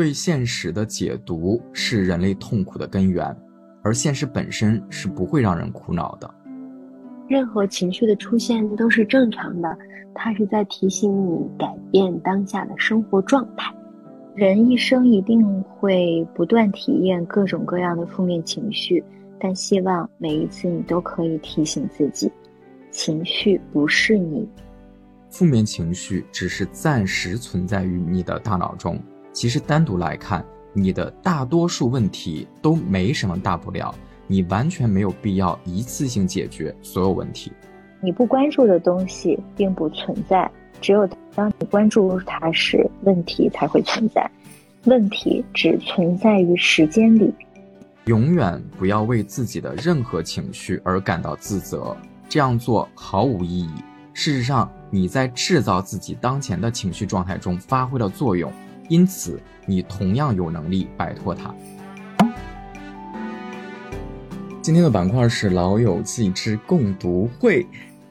对现实的解读是人类痛苦的根源，而现实本身是不会让人苦恼的。任何情绪的出现都是正常的，它是在提醒你改变当下的生活状态。人一生一定会不断体验各种各样的负面情绪，但希望每一次你都可以提醒自己，情绪不是你。负面情绪只是暂时存在于你的大脑中，其实单独来看，你的大多数问题都没什么大不了，你完全没有必要一次性解决所有问题。你不关注的东西并不存在，只有当你关注它时，问题才会存在。问题只存在于时间里。永远不要为自己的任何情绪而感到自责，这样做毫无意义。事实上，你在制造自己当前的情绪状态中发挥了作用，因此你同样有能力摆脱它。今天的板块是《老友记之共读会》，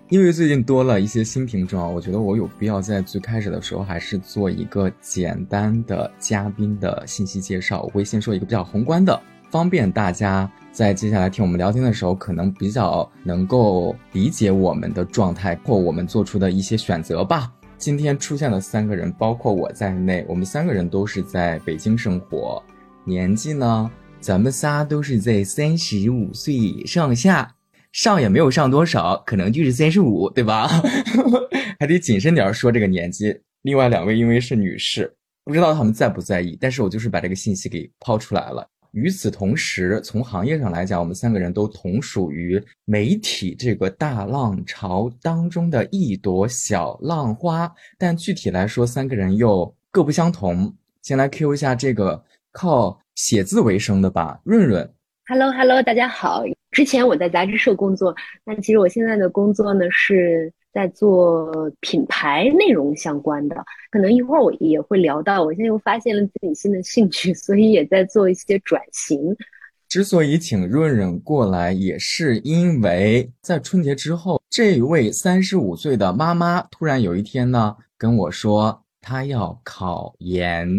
因为最近多了一些新听众啊，我觉得我有必要在最开始的时候还是做一个简单的嘉宾的信息介绍。我会先说一个比较宏观的，方便大家。在接下来听我们聊天的时候，可能比较能够理解我们的状态或我们做出的一些选择吧。今天出现的三个人，包括我在内，我们三个人都是在北京生活，年纪呢，咱们仨都是在三十五岁上下，上也没有上多少，可能就是 三十五，对吧？还得谨慎点说这个年纪。另外两位因为是女士，不知道他们在不在意，但是我就是把这个信息给抛出来了。与此同时，从行业上来讲，我们三个人都同属于媒体这个大浪潮当中的一朵小浪花。但具体来说，三个人又各不相同。先来 Q 一下这个靠写字为生的吧，润润。Hello，Hello，大家好。之前我在杂志社工作，那其实我现在的工作呢是。在做品牌内容相关的，可能一会儿我也会聊到。我现在又发现了自己新的兴趣，所以也在做一些转型。之所以请润润过来，也是因为在春节之后，这位三十五岁的妈妈突然有一天呢跟我说，她要考研。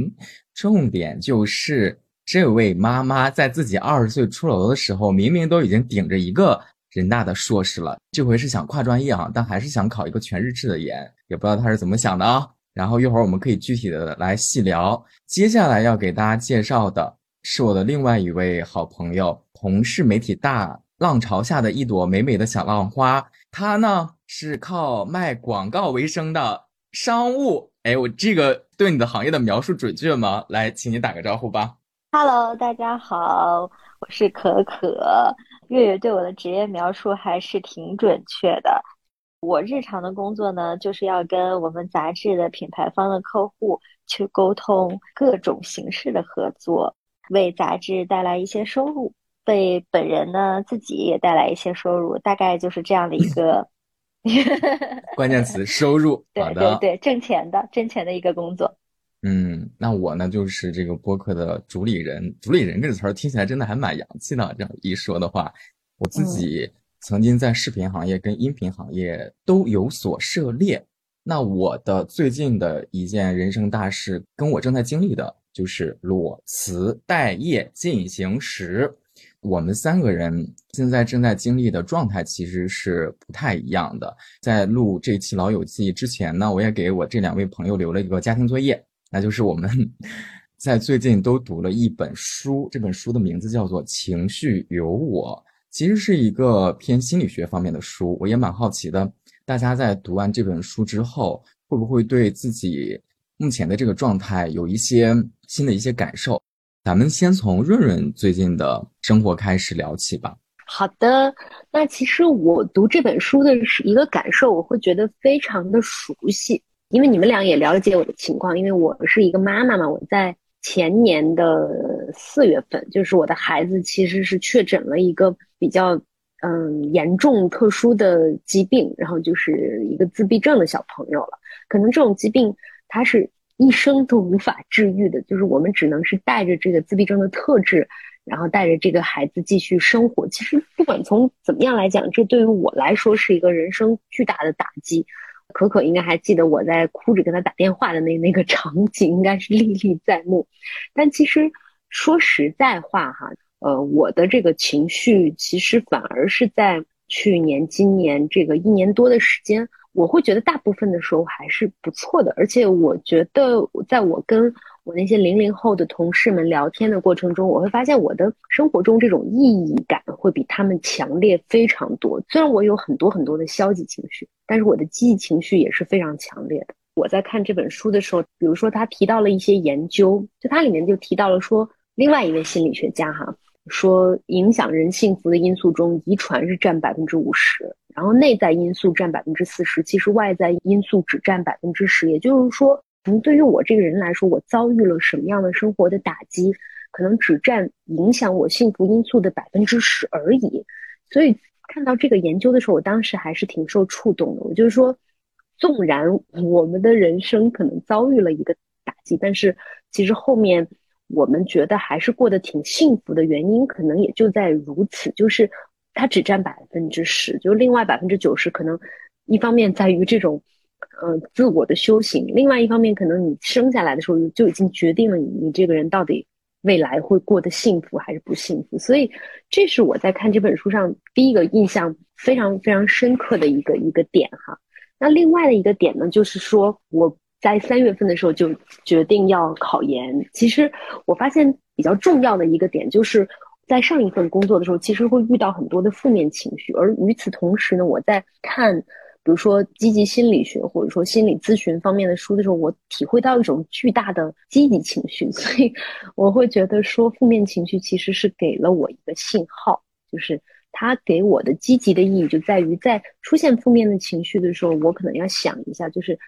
重点就是这位妈妈在自己二十岁出头的时候，明明都已经顶着一个。人大的硕士了，这回是想跨专业啊，但还是想考一个全日制的研，也不知道他是怎么想的啊。然后一会儿我们可以具体的来细聊。接下来要给大家介绍的是我的另外一位好朋友，同是媒体大浪潮下的一朵美美的小浪花。他呢是靠卖广告为生的商务。哎，我这个对你的行业的描述准确吗？来，请你打个招呼吧。Hello，大家好，我是可可。月月对我的职业描述还是挺准确的。我日常的工作呢，就是要跟我们杂志的品牌方的客户去沟通各种形式的合作，为杂志带来一些收入，为本人呢自己也带来一些收入，大概就是这样的一个 关键词：收入。对对对，挣钱的、挣钱的一个工作。嗯，那我呢就是这个播客的主理人。主理人这个词儿听起来真的还蛮洋气的。这样一说的话，我自己曾经在视频行业跟音频行业都有所涉猎。那我的最近的一件人生大事，跟我正在经历的就是裸辞待业进行时。我们三个人现在正在经历的状态其实是不太一样的。在录这期老友记之前呢，我也给我这两位朋友留了一个家庭作业。那就是我们 在最近都读了一本书，这本书的名字叫做《情绪有我》，其实是一个偏心理学方面的书。我也蛮好奇的，大家在读完这本书之后，会不会对自己目前的这个状态有一些新的一些感受？咱们先从润润最近的生活开始聊起吧。好的，那其实我读这本书的是一个感受，我会觉得非常的熟悉。因为你们俩也了解我的情况，因为我是一个妈妈嘛，我在前年的四月份，就是我的孩子其实是确诊了一个比较嗯严重特殊的疾病，然后就是一个自闭症的小朋友了。可能这种疾病他是一生都无法治愈的，就是我们只能是带着这个自闭症的特质，然后带着这个孩子继续生活。其实不管从怎么样来讲，这对于我来说是一个人生巨大的打击。可可应该还记得我在哭着跟他打电话的那那个场景，应该是历历在目。但其实说实在话哈，呃，我的这个情绪其实反而是在去年、今年这个一年多的时间，我会觉得大部分的时候还是不错的。而且我觉得，在我跟我那些零零后的同事们聊天的过程中，我会发现我的生活中这种意义感会比他们强烈非常多。虽然我有很多很多的消极情绪，但是我的积极情绪也是非常强烈的。我在看这本书的时候，比如说他提到了一些研究，就它里面就提到了说，另外一位心理学家哈说，影响人幸福的因素中，遗传是占百分之五十，然后内在因素占百分之四十，其实外在因素只占百分之十。也就是说。可能对于我这个人来说，我遭遇了什么样的生活的打击，可能只占影响我幸福因素的百分之十而已。所以看到这个研究的时候，我当时还是挺受触动的。我就是说，纵然我们的人生可能遭遇了一个打击，但是其实后面我们觉得还是过得挺幸福的原因，可能也就在如此，就是它只占百分之十，就另外百分之九十，可能一方面在于这种。呃，自我的修行。另外一方面，可能你生下来的时候就已经决定了你你这个人到底未来会过得幸福还是不幸福。所以，这是我在看这本书上第一个印象非常非常深刻的一个一个点哈。那另外的一个点呢，就是说我在三月份的时候就决定要考研。其实我发现比较重要的一个点，就是在上一份工作的时候，其实会遇到很多的负面情绪，而与此同时呢，我在看。比如说积极心理学或者说心理咨询方面的书的时候，我体会到一种巨大的积极情绪，所以我会觉得说负面情绪其实是给了我一个信号，就是它给我的积极的意义就在于在出现负面的情绪的时候，我可能要想一下，就是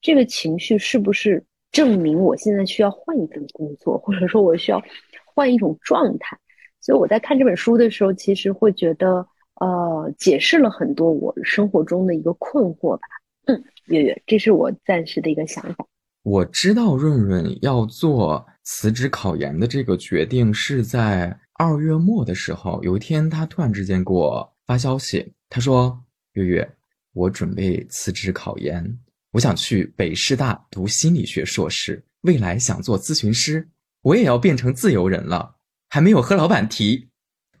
这个情绪是不是证明我现在需要换一份工作，或者说我需要换一种状态。所以我在看这本书的时候，其实会觉得。呃，解释了很多我生活中的一个困惑吧。嗯，月月，这是我暂时的一个想法。我知道润润要做辞职考研的这个决定是在二月末的时候，有一天他突然之间给我发消息，他说：“月月，我准备辞职考研，我想去北师大读心理学硕士，未来想做咨询师，我也要变成自由人了，还没有和老板提。”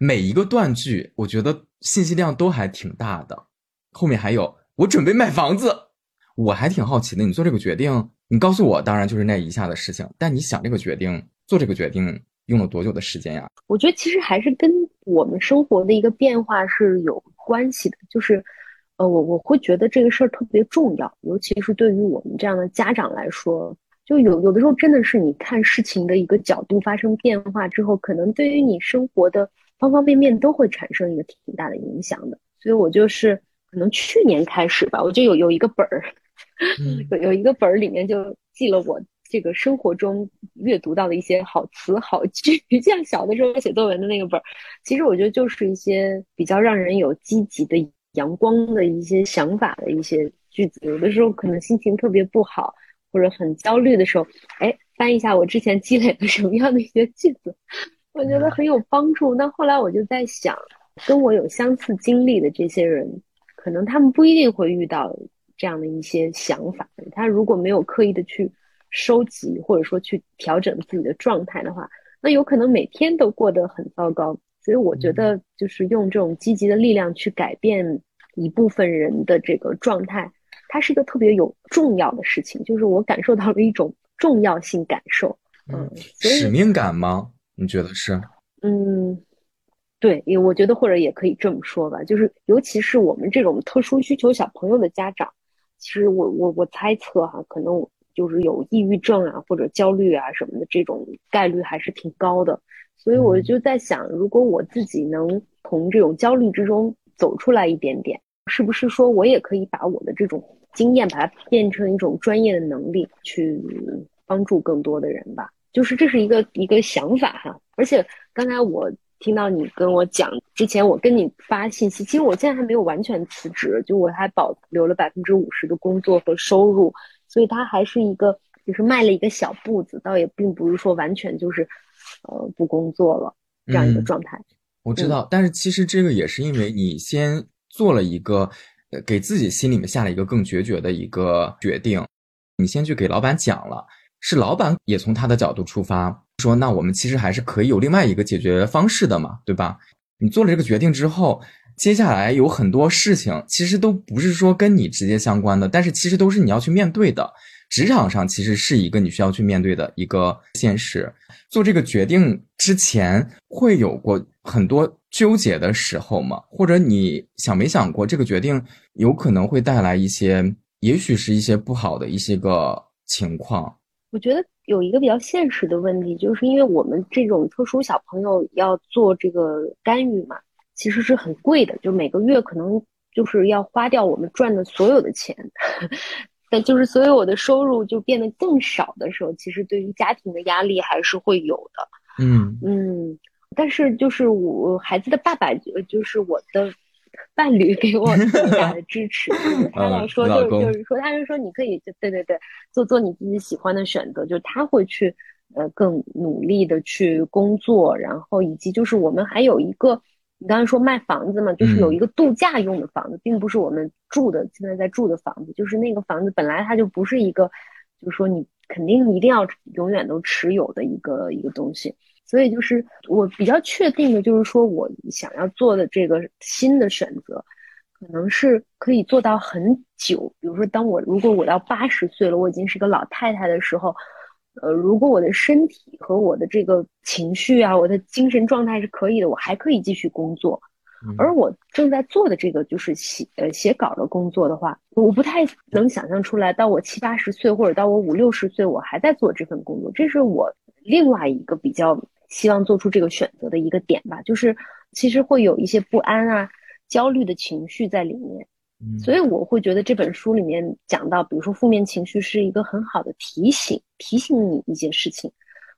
每一个断句，我觉得信息量都还挺大的。后面还有，我准备卖房子，我还挺好奇的。你做这个决定，你告诉我，当然就是那一下的事情。但你想这个决定，做这个决定用了多久的时间呀？我觉得其实还是跟我们生活的一个变化是有关系的。就是，呃，我我会觉得这个事儿特别重要，尤其是对于我们这样的家长来说，就有有的时候真的是你看事情的一个角度发生变化之后，可能对于你生活的。方方面面都会产生一个挺大的影响的，所以我就是可能去年开始吧，我就有有一个本儿，有有一个本儿里面就记了我这个生活中阅读到的一些好词好句，像小的时候写作文的那个本儿，其实我觉得就是一些比较让人有积极的阳光的一些想法的一些句子。有的时候可能心情特别不好或者很焦虑的时候，哎，翻一下我之前积累了什么样的一些句子。我觉得很有帮助。那后来我就在想，跟我有相似经历的这些人，可能他们不一定会遇到这样的一些想法。他如果没有刻意的去收集，或者说去调整自己的状态的话，那有可能每天都过得很糟糕。所以我觉得，就是用这种积极的力量去改变一部分人的这个状态，它是一个特别有重要的事情。就是我感受到了一种重要性感受。嗯，使命感吗？你觉得是？嗯，对，也我觉得或者也可以这么说吧，就是尤其是我们这种特殊需求小朋友的家长，其实我我我猜测哈，可能就是有抑郁症啊或者焦虑啊什么的这种概率还是挺高的，所以我就在想，如果我自己能从这种焦虑之中走出来一点点，是不是说我也可以把我的这种经验把它变成一种专业的能力，去帮助更多的人吧？就是这是一个一个想法哈，而且刚才我听到你跟我讲，之前我跟你发信息，其实我现在还没有完全辞职，就我还保留了百分之五十的工作和收入，所以它还是一个就是迈了一个小步子，倒也并不是说完全就是呃不工作了这样一个状态。我知道，但是其实这个也是因为你先做了一个给自己心里面下了一个更决绝的一个决定，你先去给老板讲了，是老板也从他的角度出发，说那我们其实还是可以有另外一个解决方式的嘛，对吧？你做了这个决定之后，接下来有很多事情其实都不是说跟你直接相关的，但是其实都是你要去面对的。职场上其实是一个你需要去面对的一个现实。做这个决定之前会有过很多纠结的时候吗？或者你想没想过这个决定有可能会带来一些，也许是一些不好的一些个情况？我觉得有一个比较现实的问题，就是因为我们这种特殊小朋友要做这个干预嘛，其实是很贵的，就每个月可能就是要花掉我们赚的所有的钱。但就是所以我的收入就变得更少的时候，其实对于家庭的压力还是会有的。嗯嗯，但是就是我孩子的爸爸，就是我的伴侣给我最大的支持。他来说，就是就是说，他就说你可以就，对对对，做做你自己喜欢的选择。就是他会去呃更努力的去工作，然后以及就是我们还有一个。你刚才说卖房子嘛，就是有一个度假用的房子，并不是我们住的现在在住的房子，就是那个房子本来它就不是一个，就是说你肯定一定要永远都持有的一个一个东西。所以就是我比较确定的，就是说我想要做的这个新的选择，可能是可以做到很久。比如说，当我如果我到八十岁了，我已经是个老太太的时候。呃，如果我的身体和我的这个情绪啊，我的精神状态是可以的，我还可以继续工作。而我正在做的这个就是写呃写稿的工作的话，我不太能想象出来，到我七八十岁或者到我五六十岁，我还在做这份工作。这是我另外一个比较希望做出这个选择的一个点吧，就是其实会有一些不安啊、焦虑的情绪在里面。所以我会觉得这本书里面讲到，比如说负面情绪是一个很好的提醒，提醒你一些事情。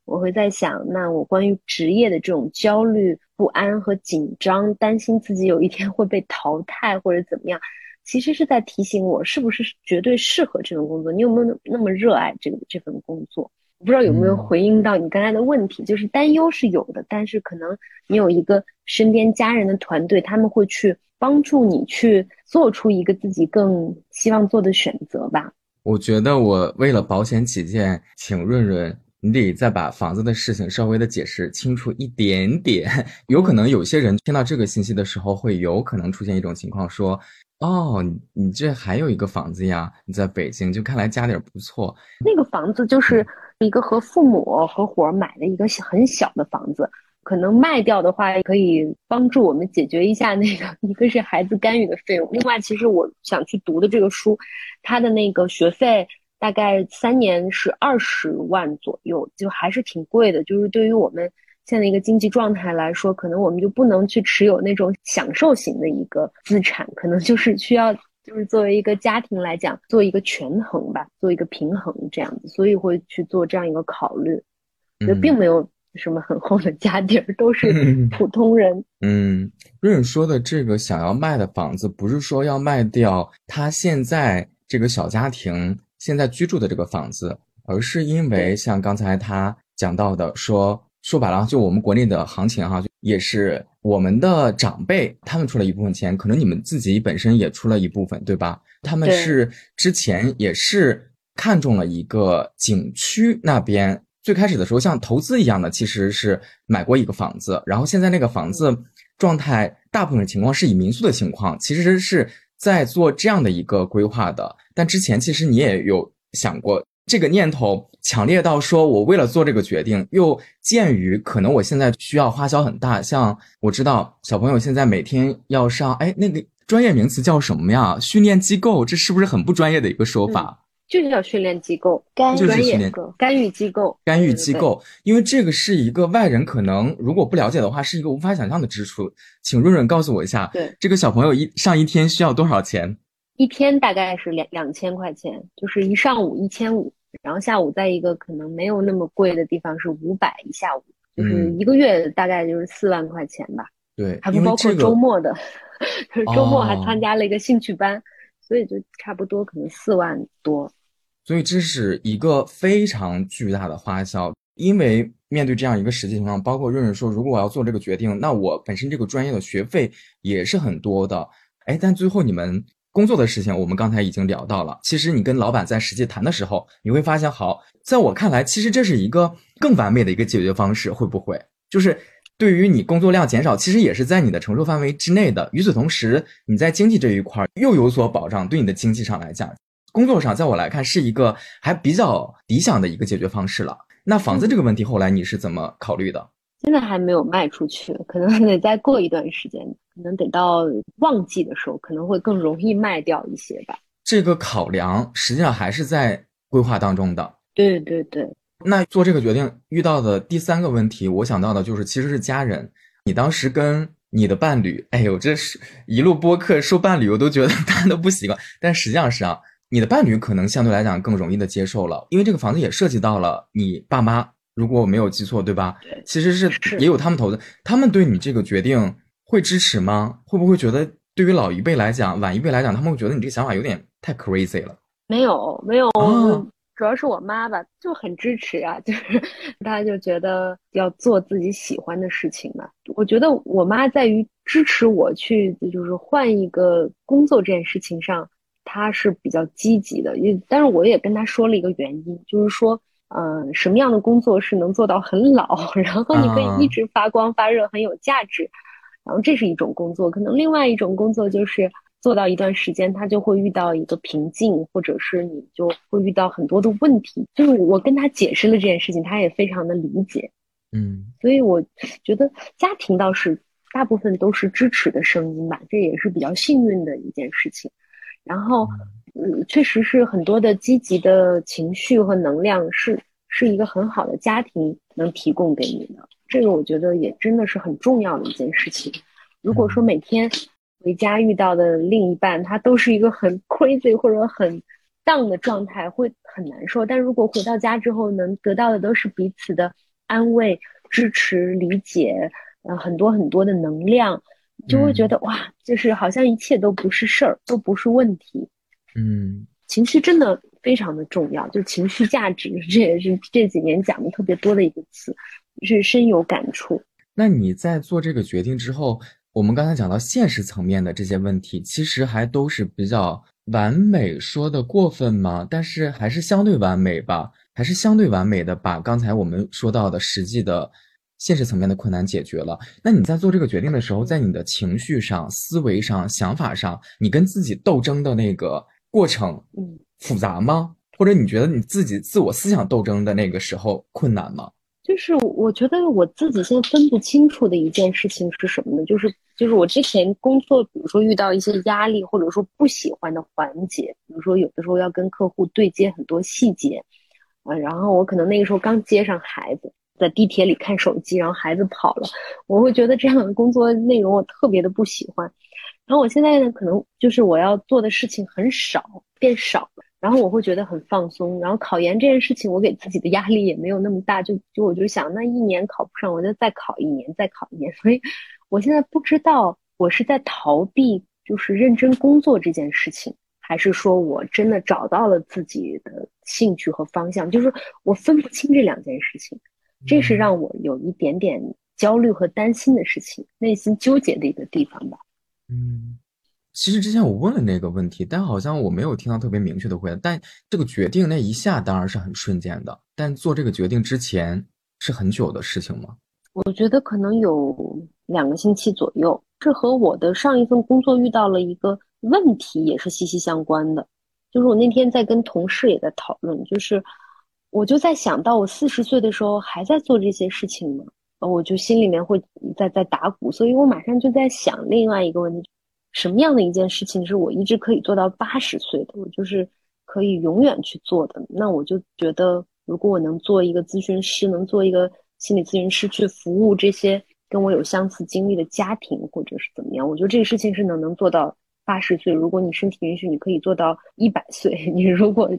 我会在想，那我关于职业的这种焦虑、不安和紧张，担心自己有一天会被淘汰或者怎么样，其实是在提醒我是不是绝对适合这份工作。你有没有那么热爱这个这份工作？我不知道有没有回应到你刚才的问题，就是担忧是有的，但是可能你有一个身边家人的团队，他们会去。帮助你去做出一个自己更希望做的选择吧。我觉得我为了保险起见，请润润，你得再把房子的事情稍微的解释清楚一点点。有可能有些人听到这个信息的时候，会有可能出现一种情况，说：“哦，你这还有一个房子呀？你在北京，就看来家底儿不错。”那个房子就是一个和父母合伙买的一个很小的房子。可能卖掉的话，可以帮助我们解决一下那个，一个是孩子干预的费用，另外，其实我想去读的这个书，它的那个学费大概三年是二十万左右，就还是挺贵的。就是对于我们现在一个经济状态来说，可能我们就不能去持有那种享受型的一个资产，可能就是需要，就是作为一个家庭来讲，做一个权衡吧，做一个平衡这样子，所以会去做这样一个考虑，就并没有。什么很厚的家底儿，都是 普通人。嗯，润润说的这个想要卖的房子，不是说要卖掉他现在这个小家庭现在居住的这个房子，而是因为像刚才他讲到的，说说白了，就我们国内的行情哈，也是我们的长辈他们出了一部分钱，可能你们自己本身也出了一部分，对吧？他们是之前也是看中了一个景区那边。最开始的时候，像投资一样的，其实是买过一个房子，然后现在那个房子状态，大部分情况是以民宿的情况，其实是在做这样的一个规划的。但之前其实你也有想过，这个念头强烈到说，我为了做这个决定，又鉴于可能我现在需要花销很大，像我知道小朋友现在每天要上，哎，那个专业名词叫什么呀？训练机构，这是不是很不专业的一个说法？就是叫训练机构，干专业干预机构，干预机构。因为这个是一个外人可能如果不了解的话，是一个无法想象的支出。请润润告诉我一下，对这个小朋友一上一天需要多少钱？一天大概是两两千块钱，就是一上午一千五，然后下午在一个可能没有那么贵的地方是五百一下午，就是一个月大概就是四万块钱吧。对，还不包括周末的，周末还参加了一个兴趣班，所以就差不多可能四万多。所以这是一个非常巨大的花销，因为面对这样一个实际情况，包括润润说，如果我要做这个决定，那我本身这个专业的学费也是很多的。哎，但最后你们工作的事情，我们刚才已经聊到了。其实你跟老板在实际谈的时候，你会发现，好，在我看来，其实这是一个更完美的一个解决方式。会不会就是对于你工作量减少，其实也是在你的承受范围之内的。与此同时，你在经济这一块又有所保障，对你的经济上来讲，工作上，在我来看是一个还比较理想的一个解决方式了。那房子这个问题，后来你是怎么考虑的？现在还没有卖出去，可能还得再过一段时间，可能等到旺季的时候，可能会更容易卖掉一些吧。这个考量实际上还是在规划当中的。对对对。那做这个决定遇到的第三个问题，我想到的就是其实是家人。你当时跟你的伴侣，哎呦，这是一路播客说伴侣，我都觉得 大家都不习惯。但实际上是啊，你的伴侣可能相对来讲更容易的接受了，因为这个房子也涉及到了你爸妈。如果我没有记错，对吧？对，其实是也有他们投资，他们对你这个决定会支持吗？会不会觉得对于老一辈来讲，晚一辈来讲，他们会觉得你这个想法有点太 crazy 了？没有，没有，主要是我妈吧，就很支持啊，就是她就觉得要做自己喜欢的事情嘛。我觉得我妈在于支持我去，就是换一个工作这件事情上，她是比较积极的。因但是我也跟她说了一个原因，就是说。嗯，什么样的工作是能做到很老，然后你可以一直发光发热，很有价值，然后这是一种工作。可能另外一种工作就是做到一段时间，他就会遇到一个瓶颈，或者是你就会遇到很多的问题。就是我跟他解释了这件事情，他也非常的理解。嗯，所以我觉得家庭倒是大部分都是支持的声音吧，这也是比较幸运的一件事情。然后。嗯，确实是很多的积极的情绪和能量是是一个很好的家庭能提供给你的，这个我觉得也真的是很重要的一件事情。如果说每天回家遇到的另一半他都是一个很 crazy 或者很 down 的状态，会很难受。但如果回到家之后能得到的都是彼此的安慰、支持、理解，呃，很多很多的能量，就会觉得哇，就是好像一切都不是事儿，都不是问题。嗯，情绪真的非常的重要，就情绪价值，这也是这几年讲的特别多的一个词，是深有感触。那你在做这个决定之后，我们刚才讲到现实层面的这些问题，其实还都是比较完美，说的过分吗？但是还是相对完美吧，还是相对完美的把刚才我们说到的实际的现实层面的困难解决了。那你在做这个决定的时候，在你的情绪上、思维上、想法上，你跟自己斗争的那个。过程嗯复杂吗？或者你觉得你自己自我思想斗争的那个时候困难吗？就是我觉得我自己现在分不清楚的一件事情是什么呢？就是就是我之前工作，比如说遇到一些压力，或者说不喜欢的环节，比如说有的时候要跟客户对接很多细节，啊，然后我可能那个时候刚接上孩子，在地铁里看手机，然后孩子跑了，我会觉得这样的工作内容我特别的不喜欢。然后我现在呢，可能就是我要做的事情很少，变少了，然后我会觉得很放松。然后考研这件事情，我给自己的压力也没有那么大，就就我就想，那一年考不上，我就再考一年，再考一年。所以，我现在不知道我是在逃避，就是认真工作这件事情，还是说我真的找到了自己的兴趣和方向，就是我分不清这两件事情，这是让我有一点点焦虑和担心的事情，内心纠结的一个地方吧。嗯，其实之前我问了那个问题，但好像我没有听到特别明确的回答。但这个决定那一下当然是很瞬间的，但做这个决定之前是很久的事情吗？我觉得可能有两个星期左右，这和我的上一份工作遇到了一个问题也是息息相关的。就是我那天在跟同事也在讨论，就是我就在想到我四十岁的时候还在做这些事情吗？我就心里面会在在打鼓，所以我马上就在想另外一个问题：什么样的一件事情是我一直可以做到八十岁的？我就是可以永远去做的。那我就觉得，如果我能做一个咨询师，能做一个心理咨询师，去服务这些跟我有相似经历的家庭，或者是怎么样，我觉得这个事情是能能做到八十岁。如果你身体允许，你可以做到一百岁。你如果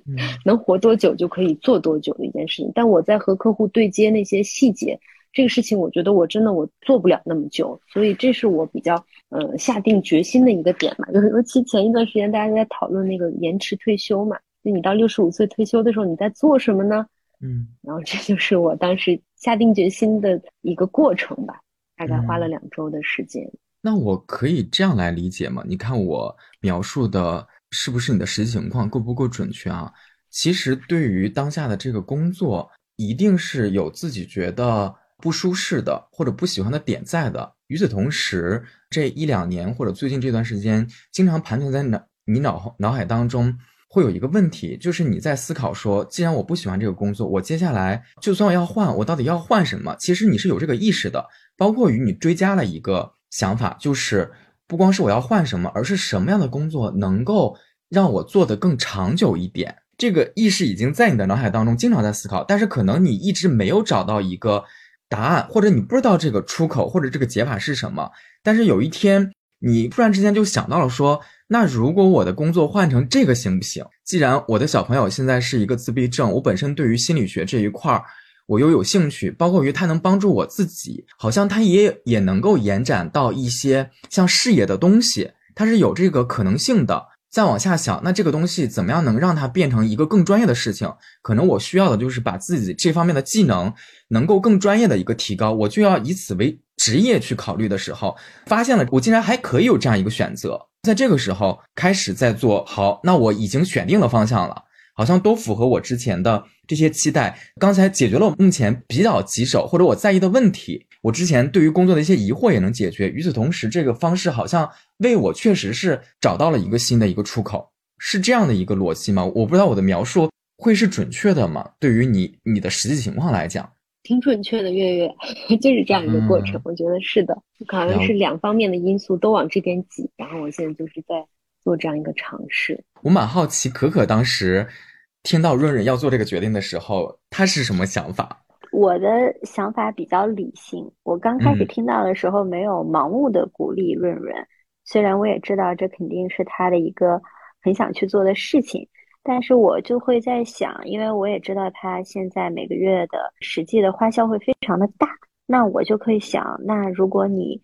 能活多久，就可以做多久的一件事情。但我在和客户对接那些细节。这个事情，我觉得我真的我做不了那么久，所以这是我比较呃下定决心的一个点嘛。就是尤其前一段时间大家在讨论那个延迟退休嘛，就你到六十五岁退休的时候你在做什么呢？嗯，然后这就是我当时下定决心的一个过程吧，大概花了两周的时间。那我可以这样来理解吗？你看我描述的是不是你的实际情况够不够准确啊？其实对于当下的这个工作，一定是有自己觉得不舒适的或者不喜欢的点在的。与此同时，这一两年或者最近这段时间，经常盘存在脑你脑脑海当中，会有一个问题，就是你在思考说，既然我不喜欢这个工作，我接下来就算要换，我到底要换什么？其实你是有这个意识的，包括与你追加了一个想法，就是不光是我要换什么，而是什么样的工作能够让我做得更长久一点。这个意识已经在你的脑海当中经常在思考，但是可能你一直没有找到一个。答案，或者你不知道这个出口或者这个解法是什么，但是有一天你突然之间就想到了，说那如果我的工作换成这个行不行？既然我的小朋友现在是一个自闭症，我本身对于心理学这一块儿我又有兴趣，包括于它能帮助我自己，好像它也也能够延展到一些像视野的东西，它是有这个可能性的。再往下想，那这个东西怎么样能让它变成一个更专业的事情？可能我需要的就是把自己这方面的技能能够更专业的一个提高，我就要以此为职业去考虑的时候，发现了我竟然还可以有这样一个选择，在这个时候开始在做好，那我已经选定了方向了。好像都符合我之前的这些期待。刚才解决了我目前比较棘手或者我在意的问题，我之前对于工作的一些疑惑也能解决。与此同时，这个方式好像为我确实是找到了一个新的一个出口，是这样的一个逻辑吗？我不知道我的描述会是准确的吗？对于你你的实际情况来讲，挺准确的。月月 就是这样一个过程，我觉得是的，可能是两方面的因素都往这边挤，然后我现在就是在。做这样一个尝试，我蛮好奇，可可当时听到润润要做这个决定的时候，他是什么想法？我的想法比较理性，我刚开始听到的时候没有盲目的鼓励润润，虽然我也知道这肯定是他的一个很想去做的事情，但是我就会在想，因为我也知道他现在每个月的实际的花销会非常的大，那我就可以想，那如果你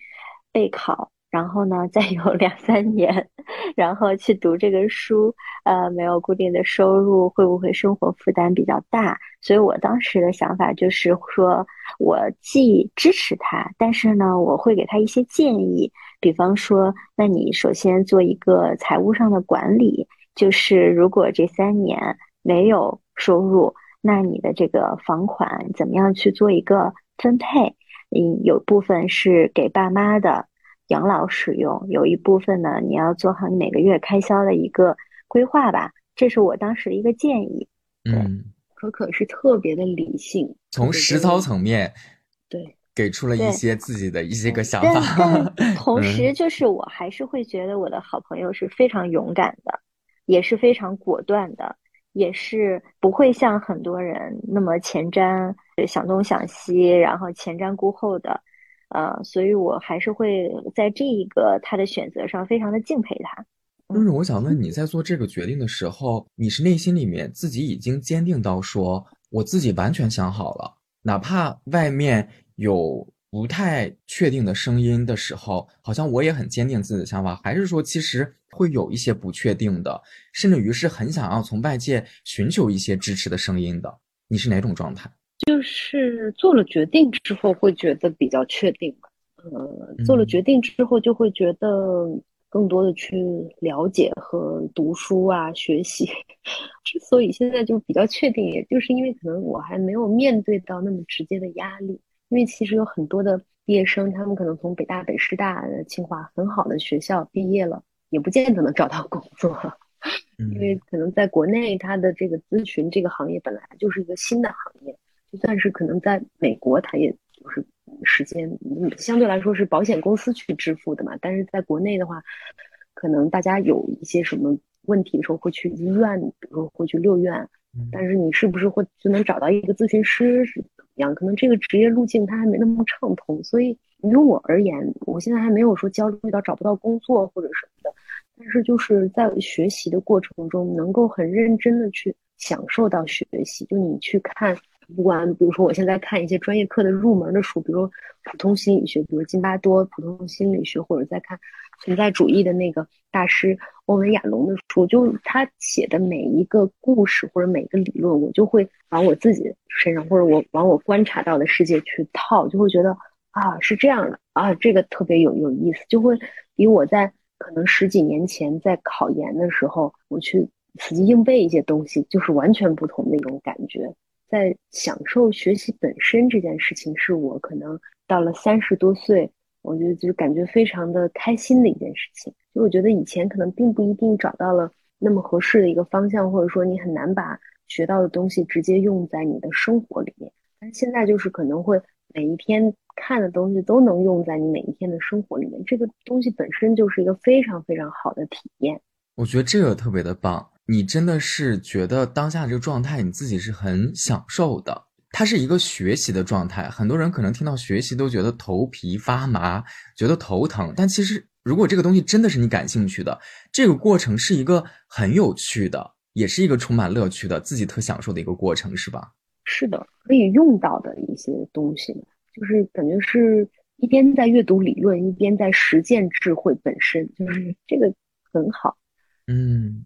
备考。然后呢，再有两三年，然后去读这个书，呃，没有固定的收入，会不会生活负担比较大？所以我当时的想法就是说，我既支持他，但是呢，我会给他一些建议，比方说，那你首先做一个财务上的管理，就是如果这三年没有收入，那你的这个房款怎么样去做一个分配？嗯，有部分是给爸妈的。养老使用有一部分呢，你要做好你每个月开销的一个规划吧，这是我当时的一个建议。嗯，可可是特别的理性，从实操层面，对，给出了一些自己的一些个想法。同时，就是我还是会觉得我的好朋友是非常勇敢的，也是非常果断的，也是不会像很多人那么前瞻想东想西，然后前瞻顾后的。呃，所以我还是会在这一个他的选择上非常的敬佩他。就是我想问你在做这个决定的时候，你是内心里面自己已经坚定到说我自己完全想好了，哪怕外面有不太确定的声音的时候，好像我也很坚定自己的想法，还是说其实会有一些不确定的，甚至于是很想要从外界寻求一些支持的声音的？你是哪种状态？就是做了决定之后会觉得比较确定吧，呃，做了决定之后就会觉得更多的去了解和读书啊学习。之所以现在就比较确定，也就是因为可能我还没有面对到那么直接的压力。因为其实有很多的毕业生，他们可能从北大、北师大、清华很好的学校毕业了，也不见得能找到工作，因为可能在国内，他的这个咨询这个行业本来就是一个新的行业。就算是可能在美国，它也就是时间相对来说是保险公司去支付的嘛。但是在国内的话，可能大家有一些什么问题的时候会去医院，比如说会去六院。但是你是不是会就能找到一个咨询师是怎么样？可能这个职业路径它还没那么畅通。所以于我而言，我现在还没有说焦虑到找不到工作或者什么的。但是就是在学习的过程中，能够很认真的去享受到学习。就你去看。不管，比如说我现在看一些专业课的入门的书，比如普通心理学，比如津巴多普通心理学，或者在看存在主义的那个大师欧文亚龙的书，就他写的每一个故事或者每个理论，我就会往我自己身上，或者我往我观察到的世界去套，就会觉得啊是这样的啊，这个特别有有意思，就会比我在可能十几年前在考研的时候，我去死记硬背一些东西，就是完全不同的一种感觉。在享受学习本身这件事情，是我可能到了三十多岁，我觉得就感觉非常的开心的一件事情。就我觉得以前可能并不一定找到了那么合适的一个方向，或者说你很难把学到的东西直接用在你的生活里面。但是现在就是可能会每一天看的东西都能用在你每一天的生活里面，这个东西本身就是一个非常非常好的体验。我觉得这个特别的棒。你真的是觉得当下这个状态你自己是很享受的，它是一个学习的状态。很多人可能听到学习都觉得头皮发麻，觉得头疼。但其实，如果这个东西真的是你感兴趣的，这个过程是一个很有趣的，也是一个充满乐趣的，自己特享受的一个过程，是吧？是的，可以用到的一些东西，就是感觉是一边在阅读理论，一边在实践智慧本身，就是这个很好。嗯。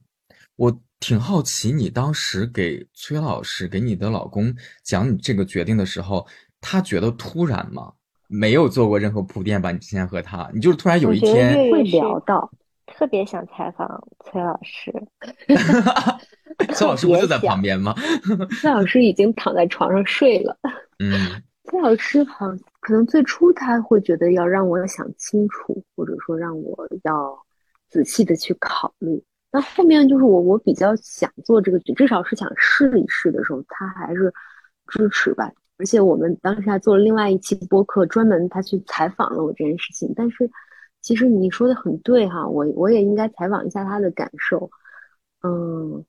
我挺好奇，你当时给崔老师、给你的老公讲你这个决定的时候，他觉得突然吗？没有做过任何铺垫吧？你之前和他，你就是突然有一天会聊到，特别想采访崔老师。崔老师不就在旁边吗？崔老师已经躺在床上睡了。嗯，崔老师好，可能最初他会觉得要让我想清楚，或者说让我要仔细的去考虑。那后面就是我，我比较想做这个，至少是想试一试的时候，他还是支持吧。而且我们当时还做了另外一期播客，专门他去采访了我这件事情。但是其实你说的很对哈，我我也应该采访一下他的感受。嗯，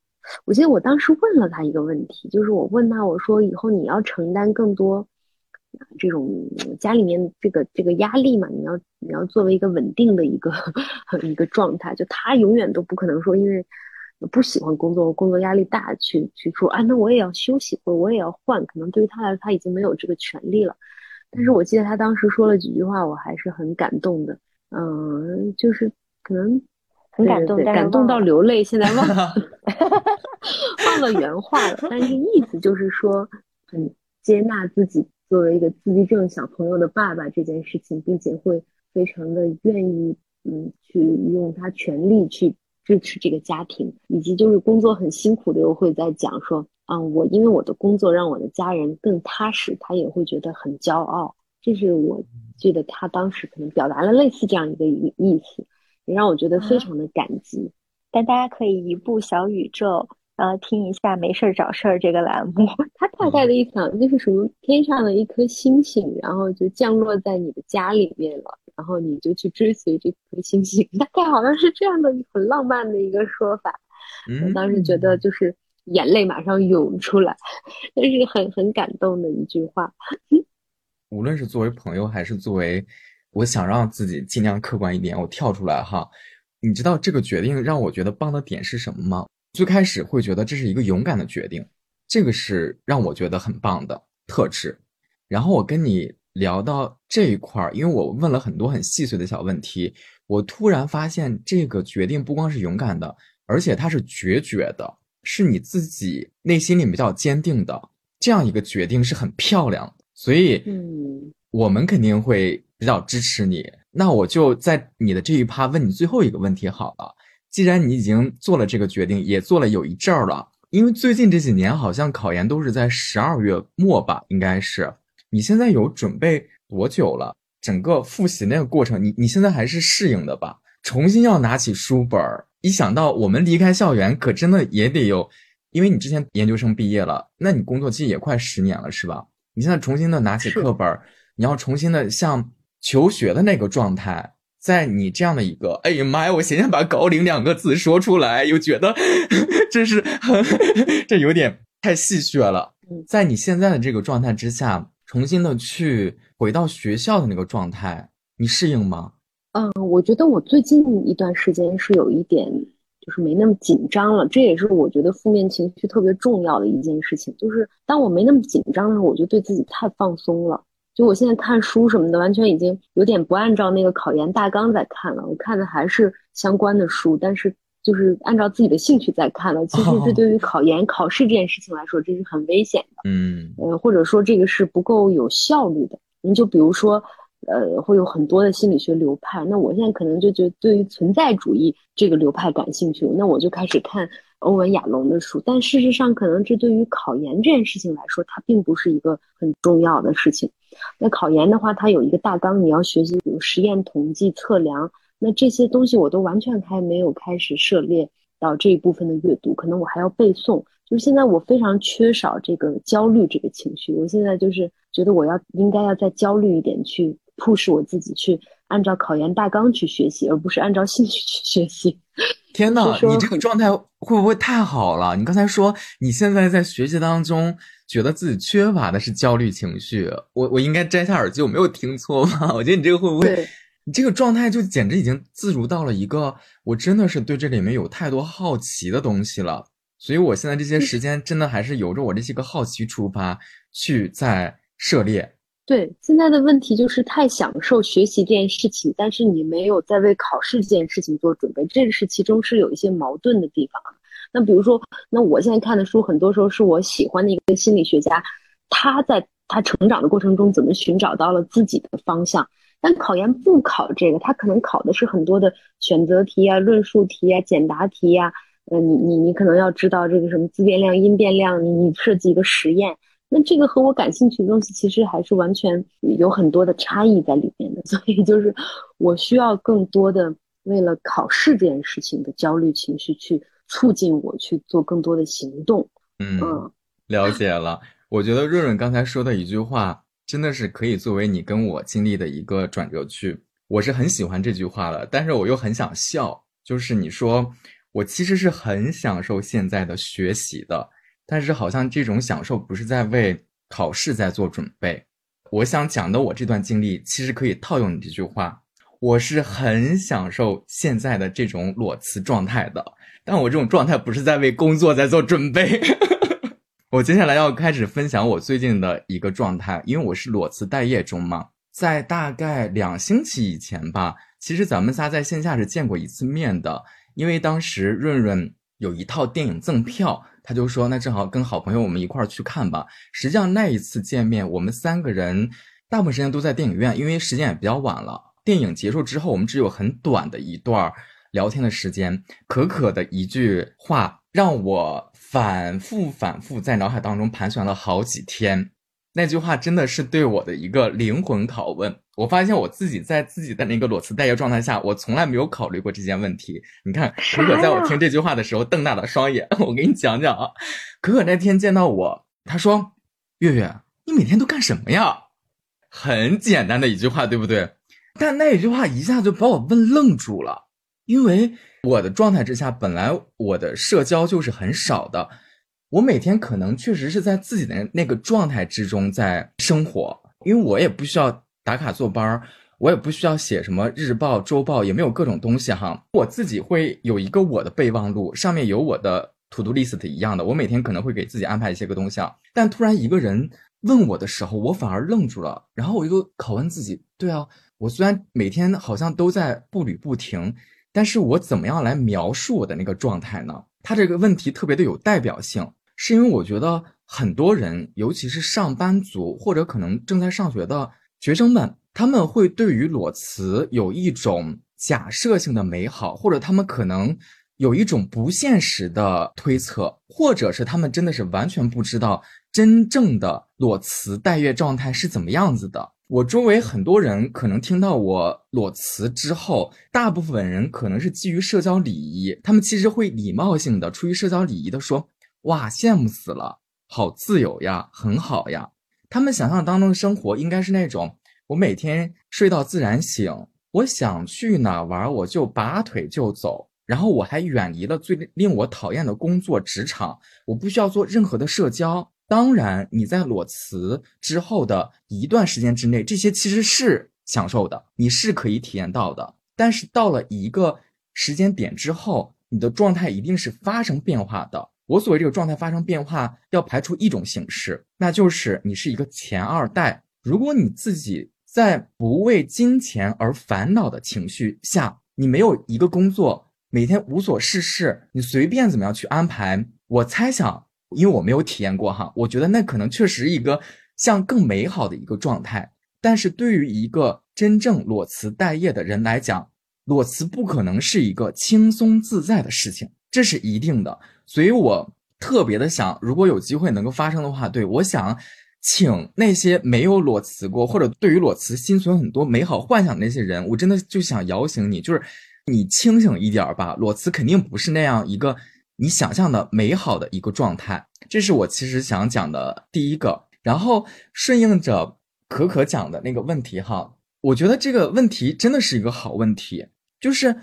我记得我当时问了他一个问题，就是我问他，我说以后你要承担更多。这种家里面这个这个压力嘛，你要你要作为一个稳定的一个 一个状态，就他永远都不可能说因为不喜欢工作，工作压力大去去说啊，那我也要休息，或我也要换，可能对于他来说他已经没有这个权利了。但是我记得他当时说了几句话，我还是很感动的，嗯，就是可能很感动，感动到流泪，现在忘了 忘了原话了，但是意思就是说很接纳自己。作为一个自闭症小朋友的爸爸这件事情，并且会非常的愿意，嗯，去用他全力去支持这个家庭，以及就是工作很辛苦的又会在讲说，嗯，我因为我的工作让我的家人更踏实，他也会觉得很骄傲。这是我记得他当时可能表达了类似这样一个意意思，也让我觉得非常的感激。但大家可以移步小宇宙。呃，听一下没事儿找事儿这个栏目，它大概的意思就是什么天上的一颗星星，然后就降落在你的家里面了，然后你就去追随这颗星星，大概好像是这样的很浪漫的一个说法。我当时觉得就是眼泪马上涌出来，那是很很感动的一句话。无论是作为朋友还是作为，我想让自己尽量客观一点，我跳出来哈。你知道这个决定让我觉得棒的点是什么吗？最开始会觉得这是一个勇敢的决定，这个是让我觉得很棒的特质。然后我跟你聊到这一块儿，因为我问了很多很细碎的小问题，我突然发现这个决定不光是勇敢的，而且它是决绝的，是你自己内心里比较坚定的这样一个决定是很漂亮。所以，嗯，我们肯定会比较支持你。那我就在你的这一趴问你最后一个问题好了。既然你已经做了这个决定，也做了有一阵儿了，因为最近这几年好像考研都是在十二月末吧，应该是。你现在有准备多久了？整个复习那个过程，你你现在还是适应的吧？重新要拿起书本儿，一想到我们离开校园，可真的也得有，因为你之前研究生毕业了，那你工作期也快十年了，是吧？你现在重新的拿起课本儿，你要重新的像求学的那个状态。在你这样的一个，哎呀妈呀！我现在把高龄两个字说出来，又觉得 这是 这有点太戏谑了。在你现在的这个状态之下，重新的去回到学校的那个状态，你适应吗？嗯，我觉得我最近一段时间是有一点，就是没那么紧张了。这也是我觉得负面情绪特别重要的一件事情，就是当我没那么紧张的时候，我就对自己太放松了。就我现在看书什么的，完全已经有点不按照那个考研大纲在看了。我看的还是相关的书，但是就是按照自己的兴趣在看了。其实这 对于考研考试这件事情来说，这是很危险的。嗯，呃，或者说这个是不够有效率的。你就比如说，呃，会有很多的心理学流派。那我现在可能就觉得对于存在主义这个流派感兴趣，那我就开始看欧文亚龙的书。但事实上，可能这对于考研这件事情来说，它并不是一个很重要的事情。那考研的话，它有一个大纲，你要学习，比如实验统计测量，那这些东西我都完全还没有开始涉猎到这一部分的阅读，可能我还要背诵。就是现在我非常缺少这个焦虑这个情绪，我现在就是觉得我要应该要再焦虑一点去。迫使我自己去按照考研大纲去学习，而不是按照兴趣去学习。天呐，你这个状态会不会太好了？你刚才说你现在在学习当中，觉得自己缺乏的是焦虑情绪。我我应该摘下耳机，我没有听错吗？我觉得你这个会不会？你这个状态就简直已经自如到了一个，我真的是对这里面有太多好奇的东西了。所以我现在这些时间真的还是由着我这些个好奇出发去在涉猎。对，现在的问题就是太享受学习这件事情，但是你没有在为考试这件事情做准备，这个是其中是有一些矛盾的地方。那比如说，那我现在看的书，很多时候是我喜欢的一个心理学家，他在他成长的过程中怎么寻找到了自己的方向。但考研不考这个，他可能考的是很多的选择题啊、论述题啊、简答题呀。呃，你你你可能要知道这个什么自变量、因变量，你你设计一个实验。那这个和我感兴趣的东西，其实还是完全有很多的差异在里面的，所以就是我需要更多的为了考试这件事情的焦虑情绪，去促进我去做更多的行动。嗯，了解了。我觉得润润刚才说的一句话，真的是可以作为你跟我经历的一个转折句。我是很喜欢这句话的，但是我又很想笑。就是你说，我其实是很享受现在的学习的。但是好像这种享受不是在为考试在做准备。我想讲的我这段经历，其实可以套用你这句话。我是很享受现在的这种裸辞状态的，但我这种状态不是在为工作在做准备。我接下来要开始分享我最近的一个状态，因为我是裸辞待业中嘛。在大概两星期以前吧，其实咱们仨在线下是见过一次面的，因为当时润润有一套电影赠票。他就说：“那正好跟好朋友我们一块儿去看吧。”实际上那一次见面，我们三个人大部分时间都在电影院，因为时间也比较晚了。电影结束之后，我们只有很短的一段聊天的时间。可可的一句话让我反复反复在脑海当中盘旋了好几天。那句话真的是对我的一个灵魂拷问。我发现我自己在自己的那个裸辞待业状态下，我从来没有考虑过这件问题。你看，可可在我听这句话的时候瞪大了双眼。我给你讲讲啊，可可那天见到我，他说：“月月，你每天都干什么呀？”很简单的一句话，对不对？但那一句话一下就把我问愣住了，因为我的状态之下，本来我的社交就是很少的。我每天可能确实是在自己的那个状态之中在生活，因为我也不需要打卡坐班儿，我也不需要写什么日报、周报，也没有各种东西哈。我自己会有一个我的备忘录，上面有我的 to do list 一样的，我每天可能会给自己安排一些个东西。但突然一个人问我的时候，我反而愣住了，然后我就拷问自己：对啊，我虽然每天好像都在步履不停，但是我怎么样来描述我的那个状态呢？他这个问题特别的有代表性。是因为我觉得很多人，尤其是上班族或者可能正在上学的学生们，他们会对于裸辞有一种假设性的美好，或者他们可能有一种不现实的推测，或者是他们真的是完全不知道真正的裸辞待业状态是怎么样子的。我周围很多人可能听到我裸辞之后，大部分人可能是基于社交礼仪，他们其实会礼貌性的出于社交礼仪的说。哇，羡慕死了，好自由呀，很好呀。他们想象当中的生活应该是那种，我每天睡到自然醒，我想去哪玩我就拔腿就走，然后我还远离了最令我讨厌的工作职场，我不需要做任何的社交。当然，你在裸辞之后的一段时间之内，这些其实是享受的，你是可以体验到的。但是到了一个时间点之后，你的状态一定是发生变化的。我所谓这个状态发生变化，要排除一种形式，那就是你是一个前二代。如果你自己在不为金钱而烦恼的情绪下，你没有一个工作，每天无所事事，你随便怎么样去安排，我猜想，因为我没有体验过哈，我觉得那可能确实一个像更美好的一个状态。但是对于一个真正裸辞待业的人来讲，裸辞不可能是一个轻松自在的事情，这是一定的。所以我特别的想，如果有机会能够发生的话，对我想请那些没有裸辞过或者对于裸辞心存很多美好幻想的那些人，我真的就想摇醒你，就是你清醒一点吧。裸辞肯定不是那样一个你想象的美好的一个状态，这是我其实想讲的第一个。然后顺应着可可讲的那个问题哈，我觉得这个问题真的是一个好问题。就是，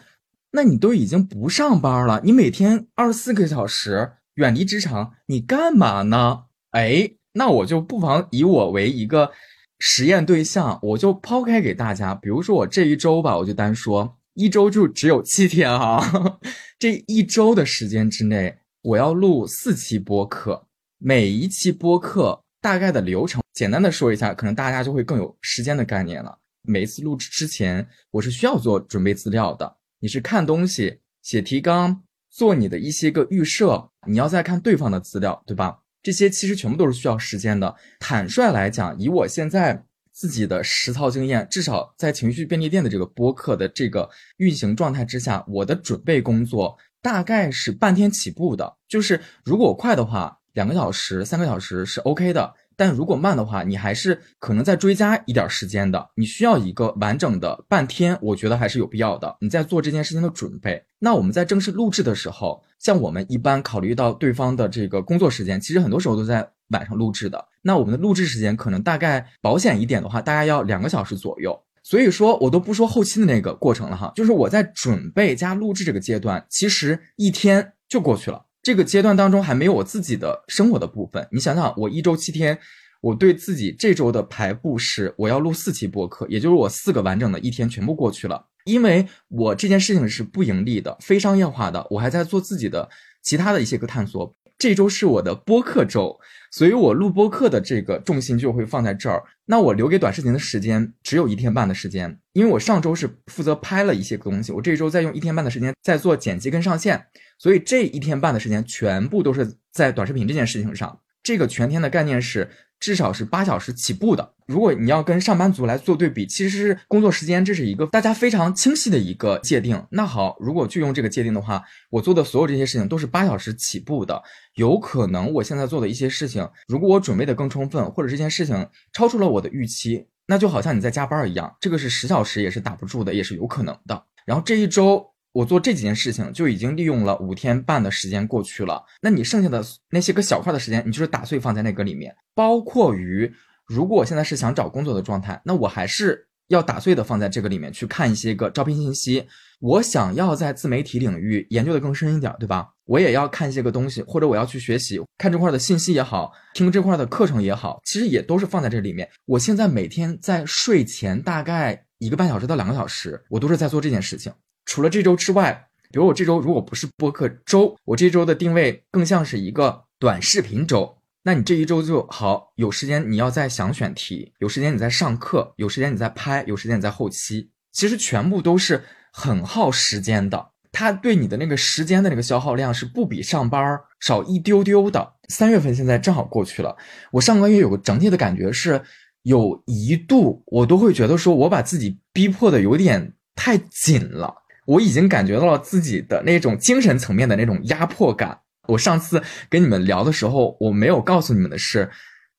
那你都已经不上班了，你每天二十四个小时远离职场，你干嘛呢？哎，那我就不妨以我为一个实验对象，我就抛开给大家。比如说我这一周吧，我就单说一周就只有七天哈，这一周的时间之内，我要录四期播客，每一期播客大概的流程，简单的说一下，可能大家就会更有时间的概念了。每一次录制之前，我是需要做准备资料的。你是看东西、写提纲、做你的一些个预设，你要再看对方的资料，对吧？这些其实全部都是需要时间的。坦率来讲，以我现在自己的实操经验，至少在情绪便利店的这个播客的这个运行状态之下，我的准备工作大概是半天起步的。就是如果快的话，两个小时、三个小时是 OK 的。但如果慢的话，你还是可能再追加一点时间的。你需要一个完整的半天，我觉得还是有必要的。你在做这件事情的准备。那我们在正式录制的时候，像我们一般考虑到对方的这个工作时间，其实很多时候都在晚上录制的。那我们的录制时间可能大概保险一点的话，大概要两个小时左右。所以说我都不说后期的那个过程了哈，就是我在准备加录制这个阶段，其实一天就过去了。这个阶段当中还没有我自己的生活的部分。你想想，我一周七天，我对自己这周的排布是我要录四期播客，也就是我四个完整的一天全部过去了。因为我这件事情是不盈利的、非商业化的，我还在做自己的其他的一些个探索。这周是我的播客周，所以我录播课的这个重心就会放在这儿。那我留给短视频的时间只有一天半的时间，因为我上周是负责拍了一些东西，我这一周在用一天半的时间在做剪辑跟上线。所以这一天半的时间全部都是在短视频这件事情上。这个全天的概念是至少是八小时起步的。如果你要跟上班族来做对比，其实是工作时间，这是一个大家非常清晰的一个界定。那好，如果就用这个界定的话，我做的所有这些事情都是八小时起步的。有可能我现在做的一些事情，如果我准备的更充分，或者这件事情超出了我的预期，那就好像你在加班一样，这个是十小时也是打不住的，也是有可能的。然后这一周。我做这几件事情就已经利用了五天半的时间过去了，那你剩下的那些个小块的时间，你就是打碎放在那个里面，包括于如果我现在是想找工作的状态，那我还是要打碎的放在这个里面去看一些个招聘信息。我想要在自媒体领域研究的更深一点，对吧？我也要看一些个东西，或者我要去学习看这块的信息也好，听这块的课程也好，其实也都是放在这里面。我现在每天在睡前大概一个半小时到两个小时，我都是在做这件事情。除了这周之外，比如我这周如果不是播客周，我这周的定位更像是一个短视频周。那你这一周就好，有时间你要在想选题，有时间你在上课，有时间你在拍，有时间你在后期，其实全部都是很耗时间的。它对你的那个时间的那个消耗量是不比上班少一丢丢的。三月份现在正好过去了，我上个月有个整体的感觉是，有一度我都会觉得说我把自己逼迫的有点太紧了。我已经感觉到了自己的那种精神层面的那种压迫感。我上次跟你们聊的时候，我没有告诉你们的是，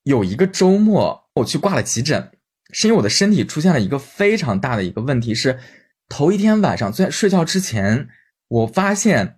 有一个周末我去挂了急诊，是因为我的身体出现了一个非常大的一个问题，是头一天晚上在睡觉之前，我发现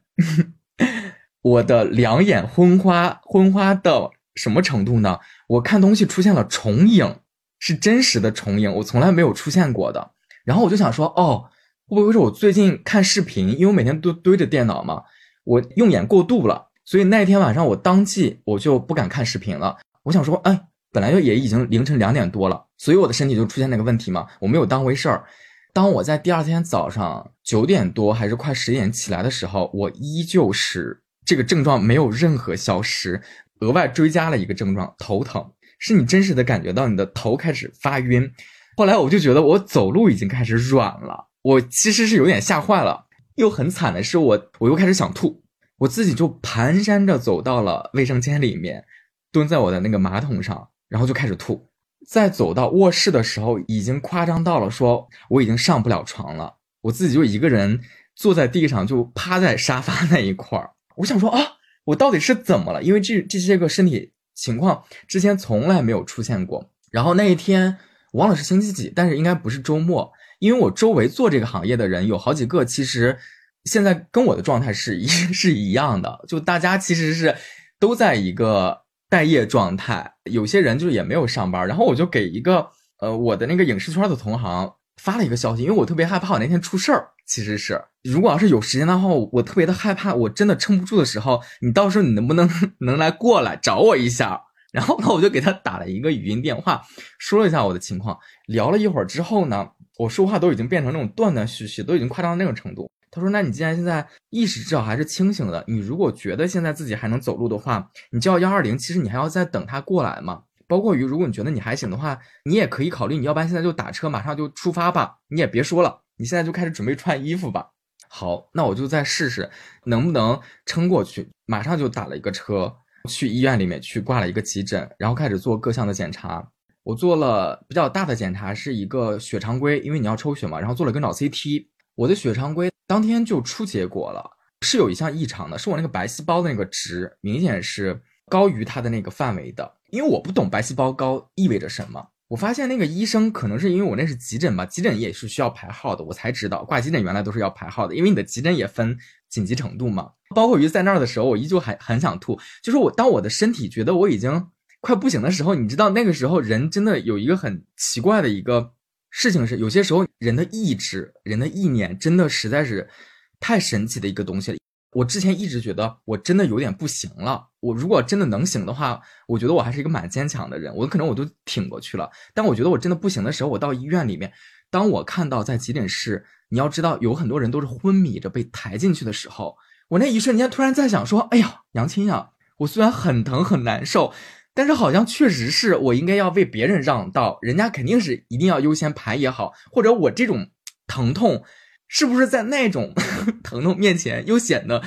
我的两眼昏花，昏花到什么程度呢？我看东西出现了重影，是真实的重影，我从来没有出现过的。然后我就想说，哦。会不会是我最近看视频，因为我每天都堆着电脑嘛，我用眼过度了，所以那天晚上我当即我就不敢看视频了。我想说，哎，本来就也已经凌晨两点多了，所以我的身体就出现那个问题嘛，我没有当回事儿。当我在第二天早上九点多还是快十点起来的时候，我依旧是这个症状没有任何消失，额外追加了一个症状，头疼，是你真实的感觉到你的头开始发晕。后来我就觉得我走路已经开始软了。我其实是有点吓坏了，又很惨的是，我我又开始想吐，我自己就蹒跚着走到了卫生间里面，蹲在我的那个马桶上，然后就开始吐。在走到卧室的时候，已经夸张到了说我已经上不了床了，我自己就一个人坐在地上，就趴在沙发那一块儿。我想说啊，我到底是怎么了？因为这这些个身体情况之前从来没有出现过。然后那一天忘了是星期几，但是应该不是周末，因为我周围做这个行业的人有好几个，其实现在跟我的状态是一 是一样的，就大家其实是都在一个。待业状态，有些人就是也没有上班，然后我就给一个呃我的那个影视圈的同行发了一个消息，因为我特别害怕我那天出事儿。其实是如果要是有时间的话，我特别的害怕，我真的撑不住的时候，你到时候你能不能能来过来找我一下？然后呢，我就给他打了一个语音电话，说了一下我的情况，聊了一会儿之后呢，我说话都已经变成那种断断续续，都已经夸张到那种程度。他说：“那你既然现在意识至少还是清醒的，你如果觉得现在自己还能走路的话，你叫幺二零。其实你还要再等他过来嘛。包括于如果你觉得你还行的话，你也可以考虑，你要不然现在就打车，马上就出发吧。你也别说了，你现在就开始准备穿衣服吧。好，那我就再试试能不能撑过去。马上就打了一个车去医院里面去挂了一个急诊，然后开始做各项的检查。我做了比较大的检查，是一个血常规，因为你要抽血嘛，然后做了个脑 CT。我的血常规。”当天就出结果了，是有一项异常的，是我那个白细胞的那个值明显是高于它的那个范围的。因为我不懂白细胞高意味着什么，我发现那个医生可能是因为我那是急诊吧，急诊也是需要排号的，我才知道挂急诊原来都是要排号的，因为你的急诊也分紧急程度嘛。包括于在那儿的时候，我依旧还很想吐，就是我当我的身体觉得我已经快不行的时候，你知道那个时候人真的有一个很奇怪的一个。事情是，有些时候人的意志、人的意念，真的实在是太神奇的一个东西了。我之前一直觉得我真的有点不行了。我如果真的能行的话，我觉得我还是一个蛮坚强的人，我可能我都挺过去了。但我觉得我真的不行的时候，我到医院里面，当我看到在急诊室，你要知道有很多人都是昏迷着被抬进去的时候，我那一瞬间突然在想说：“哎呀，杨青呀，我虽然很疼很难受。”但是好像确实是我应该要为别人让道，人家肯定是一定要优先排也好，或者我这种疼痛，是不是在那种 疼痛面前又显得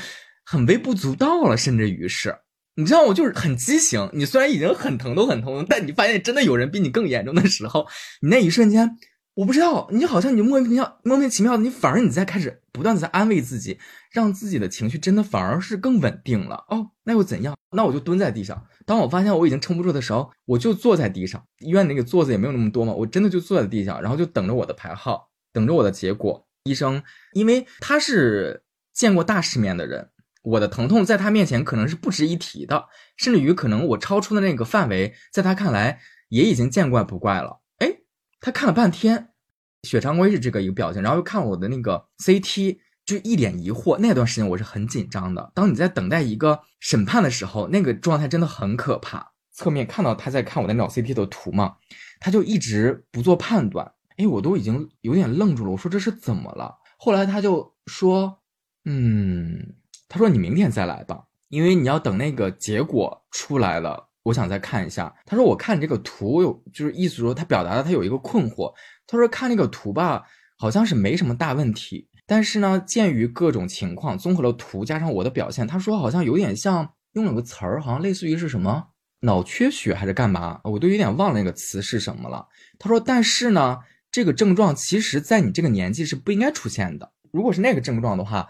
很微不足道了？甚至于是，你知道我就是很畸形。你虽然已经很疼都很疼，但你发现真的有人比你更严重的时候，你那一瞬间。我不知道，你好像你就莫名其妙、莫名其妙的，你反而你在开始不断的在安慰自己，让自己的情绪真的反而是更稳定了。哦，那又怎样？那我就蹲在地上。当我发现我已经撑不住的时候，我就坐在地上。医院那个座子也没有那么多嘛，我真的就坐在地上，然后就等着我的排号，等着我的结果。医生，因为他是见过大世面的人，我的疼痛在他面前可能是不值一提的，甚至于可能我超出的那个范围，在他看来也已经见怪不怪了。他看了半天，血常规是这个一个表情，然后又看我的那个 CT，就一脸疑惑。那段时间我是很紧张的。当你在等待一个审判的时候，那个状态真的很可怕。侧面看到他在看我的脑 CT 的图嘛，他就一直不做判断。哎，我都已经有点愣住了。我说这是怎么了？后来他就说，嗯，他说你明天再来吧，因为你要等那个结果出来了。我想再看一下。他说：“我看这个图有，就是意思说他表达了他有一个困惑。他说看那个图吧，好像是没什么大问题。但是呢，鉴于各种情况，综合了图加上我的表现，他说好像有点像用了个词儿，好像类似于是什么脑缺血还是干嘛？我都有点忘了那个词是什么了。他说，但是呢，这个症状其实在你这个年纪是不应该出现的。如果是那个症状的话。”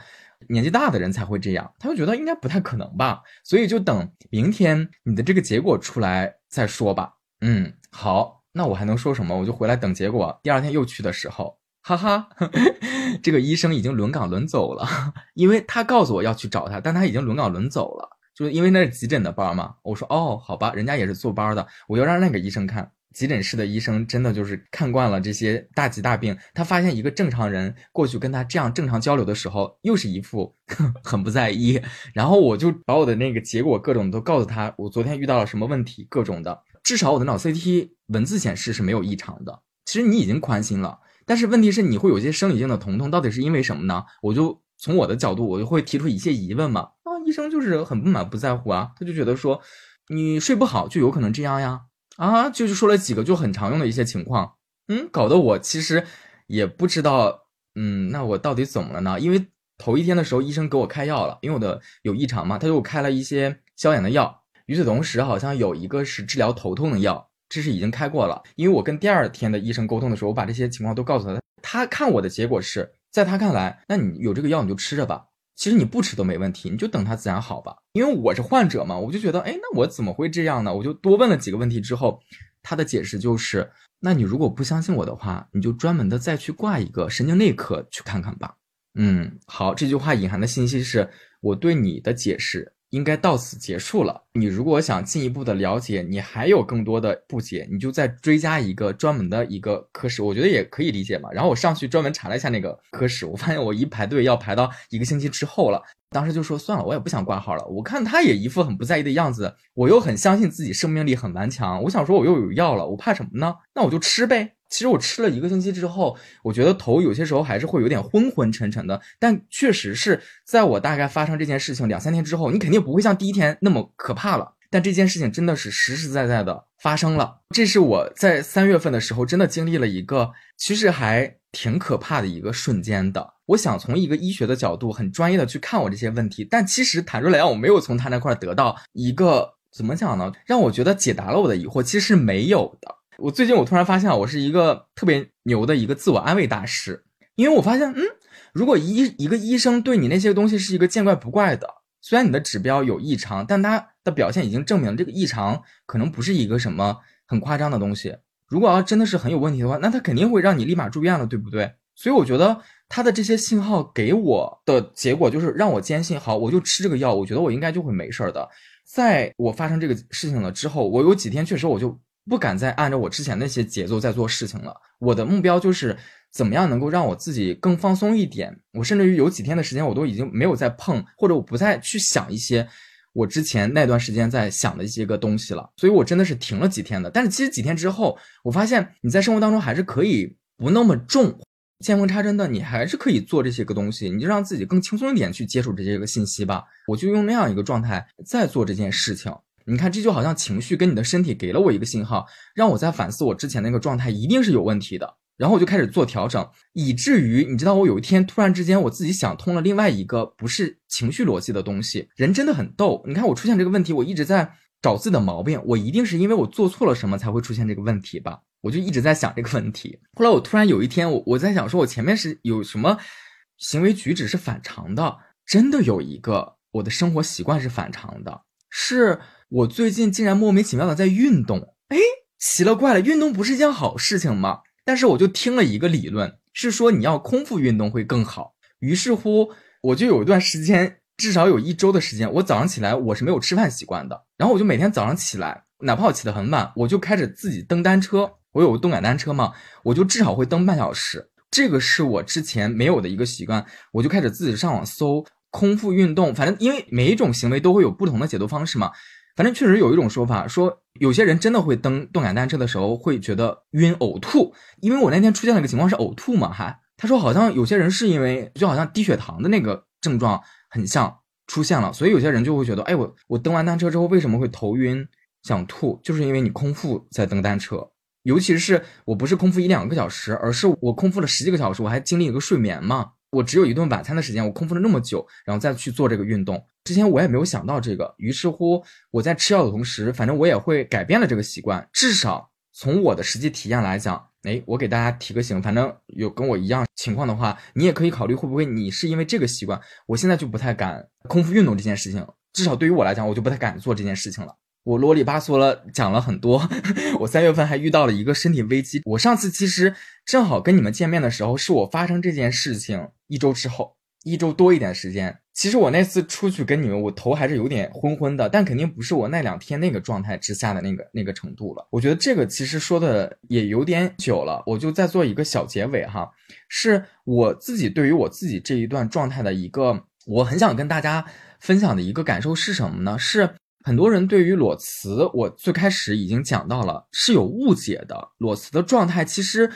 年纪大的人才会这样，他就觉得应该不太可能吧，所以就等明天你的这个结果出来再说吧。嗯，好，那我还能说什么？我就回来等结果。第二天又去的时候，哈哈，这个医生已经轮岗轮走了，因为他告诉我要去找他，但他已经轮岗轮走了，就是因为那是急诊的班嘛。我说哦，好吧，人家也是坐班的，我要让那个医生看。急诊室的医生真的就是看惯了这些大疾大病，他发现一个正常人过去跟他这样正常交流的时候，又是一副 很不在意。然后我就把我的那个结果各种都告诉他，我昨天遇到了什么问题，各种的。至少我的脑 CT 文字显示是没有异常的。其实你已经宽心了，但是问题是你会有些生理性的疼痛，到底是因为什么呢？我就从我的角度，我就会提出一些疑问嘛。啊，医生就是很不满不在乎啊，他就觉得说你睡不好就有可能这样呀。啊，就是说了几个就很常用的一些情况，嗯，搞得我其实也不知道，嗯，那我到底怎么了呢？因为头一天的时候，医生给我开药了，因为我的有异常嘛，他给我开了一些消炎的药。与此同时，好像有一个是治疗头痛的药，这是已经开过了。因为我跟第二天的医生沟通的时候，我把这些情况都告诉他，他看我的结果是在他看来，那你有这个药你就吃着吧。其实你不吃都没问题，你就等它自然好吧。因为我是患者嘛，我就觉得，哎，那我怎么会这样呢？我就多问了几个问题之后，他的解释就是，那你如果不相信我的话，你就专门的再去挂一个神经内科去看看吧。嗯，好，这句话隐含的信息是我对你的解释。应该到此结束了。你如果想进一步的了解，你还有更多的不解，你就再追加一个专门的一个科室，我觉得也可以理解嘛。然后我上去专门查了一下那个科室，我发现我一排队要排到一个星期之后了。当时就说算了，我也不想挂号了。我看他也一副很不在意的样子，我又很相信自己生命力很顽强。我想说我又有药了，我怕什么呢？那我就吃呗。其实我吃了一个星期之后，我觉得头有些时候还是会有点昏昏沉沉的，但确实是在我大概发生这件事情两三天之后，你肯定不会像第一天那么可怕了。但这件事情真的是实实在在的发生了，这是我在三月份的时候真的经历了一个其实还挺可怕的一个瞬间的。我想从一个医学的角度很专业的去看我这些问题，但其实坦率来讲，我没有从他那块得到一个怎么讲呢，让我觉得解答了我的疑惑，其实是没有的。我最近我突然发现，我是一个特别牛的一个自我安慰大师，因为我发现，嗯，如果医一个医生对你那些东西是一个见怪不怪的，虽然你的指标有异常，但他的表现已经证明这个异常可能不是一个什么很夸张的东西。如果要真的是很有问题的话，那他肯定会让你立马住院了，对不对？所以我觉得他的这些信号给我的结果就是让我坚信，好，我就吃这个药，我觉得我应该就会没事儿的。在我发生这个事情了之后，我有几天确实我就。不敢再按照我之前那些节奏在做事情了。我的目标就是怎么样能够让我自己更放松一点。我甚至于有几天的时间，我都已经没有再碰，或者我不再去想一些我之前那段时间在想的一些个东西了。所以我真的是停了几天的。但是其实几天之后，我发现你在生活当中还是可以不那么重，见缝插针的，你还是可以做这些个东西。你就让自己更轻松一点去接触这些个信息吧。我就用那样一个状态在做这件事情。你看，这就好像情绪跟你的身体给了我一个信号，让我在反思我之前那个状态一定是有问题的，然后我就开始做调整，以至于你知道，我有一天突然之间我自己想通了另外一个不是情绪逻辑的东西。人真的很逗，你看我出现这个问题，我一直在找自己的毛病，我一定是因为我做错了什么才会出现这个问题吧？我就一直在想这个问题。后来我突然有一天，我我在想，说我前面是有什么行为举止是反常的，真的有一个我的生活习惯是反常的，是。我最近竟然莫名其妙的在运动，哎，奇了怪了，运动不是一件好事情吗？但是我就听了一个理论，是说你要空腹运动会更好。于是乎，我就有一段时间，至少有一周的时间，我早上起来我是没有吃饭习惯的。然后我就每天早上起来，哪怕我起得很晚，我就开始自己蹬单车。我有个动感单车嘛，我就至少会蹬半小时。这个是我之前没有的一个习惯，我就开始自己上网搜空腹运动。反正因为每一种行为都会有不同的解读方式嘛。反正确实有一种说法，说有些人真的会蹬动感单车的时候会觉得晕呕吐，因为我那天出现了一个情况是呕吐嘛，哈，他说好像有些人是因为就好像低血糖的那个症状很像出现了，所以有些人就会觉得，哎，我我蹬完单车之后为什么会头晕想吐，就是因为你空腹在蹬单车，尤其是我不是空腹一两个小时，而是我空腹了十几个小时，我还经历一个睡眠嘛。我只有一顿晚餐的时间，我空腹了那么久，然后再去做这个运动。之前我也没有想到这个，于是乎我在吃药的同时，反正我也会改变了这个习惯。至少从我的实际体验来讲，哎，我给大家提个醒，反正有跟我一样情况的话，你也可以考虑会不会你是因为这个习惯。我现在就不太敢空腹运动这件事情，至少对于我来讲，我就不太敢做这件事情了。我啰里吧嗦了讲了很多，我三月份还遇到了一个身体危机。我上次其实正好跟你们见面的时候，是我发生这件事情一周之后，一周多一点时间。其实我那次出去跟你们，我头还是有点昏昏的，但肯定不是我那两天那个状态之下的那个那个程度了。我觉得这个其实说的也有点久了，我就再做一个小结尾哈，是我自己对于我自己这一段状态的一个，我很想跟大家分享的一个感受是什么呢？是。很多人对于裸辞，我最开始已经讲到了，是有误解的。裸辞的状态其实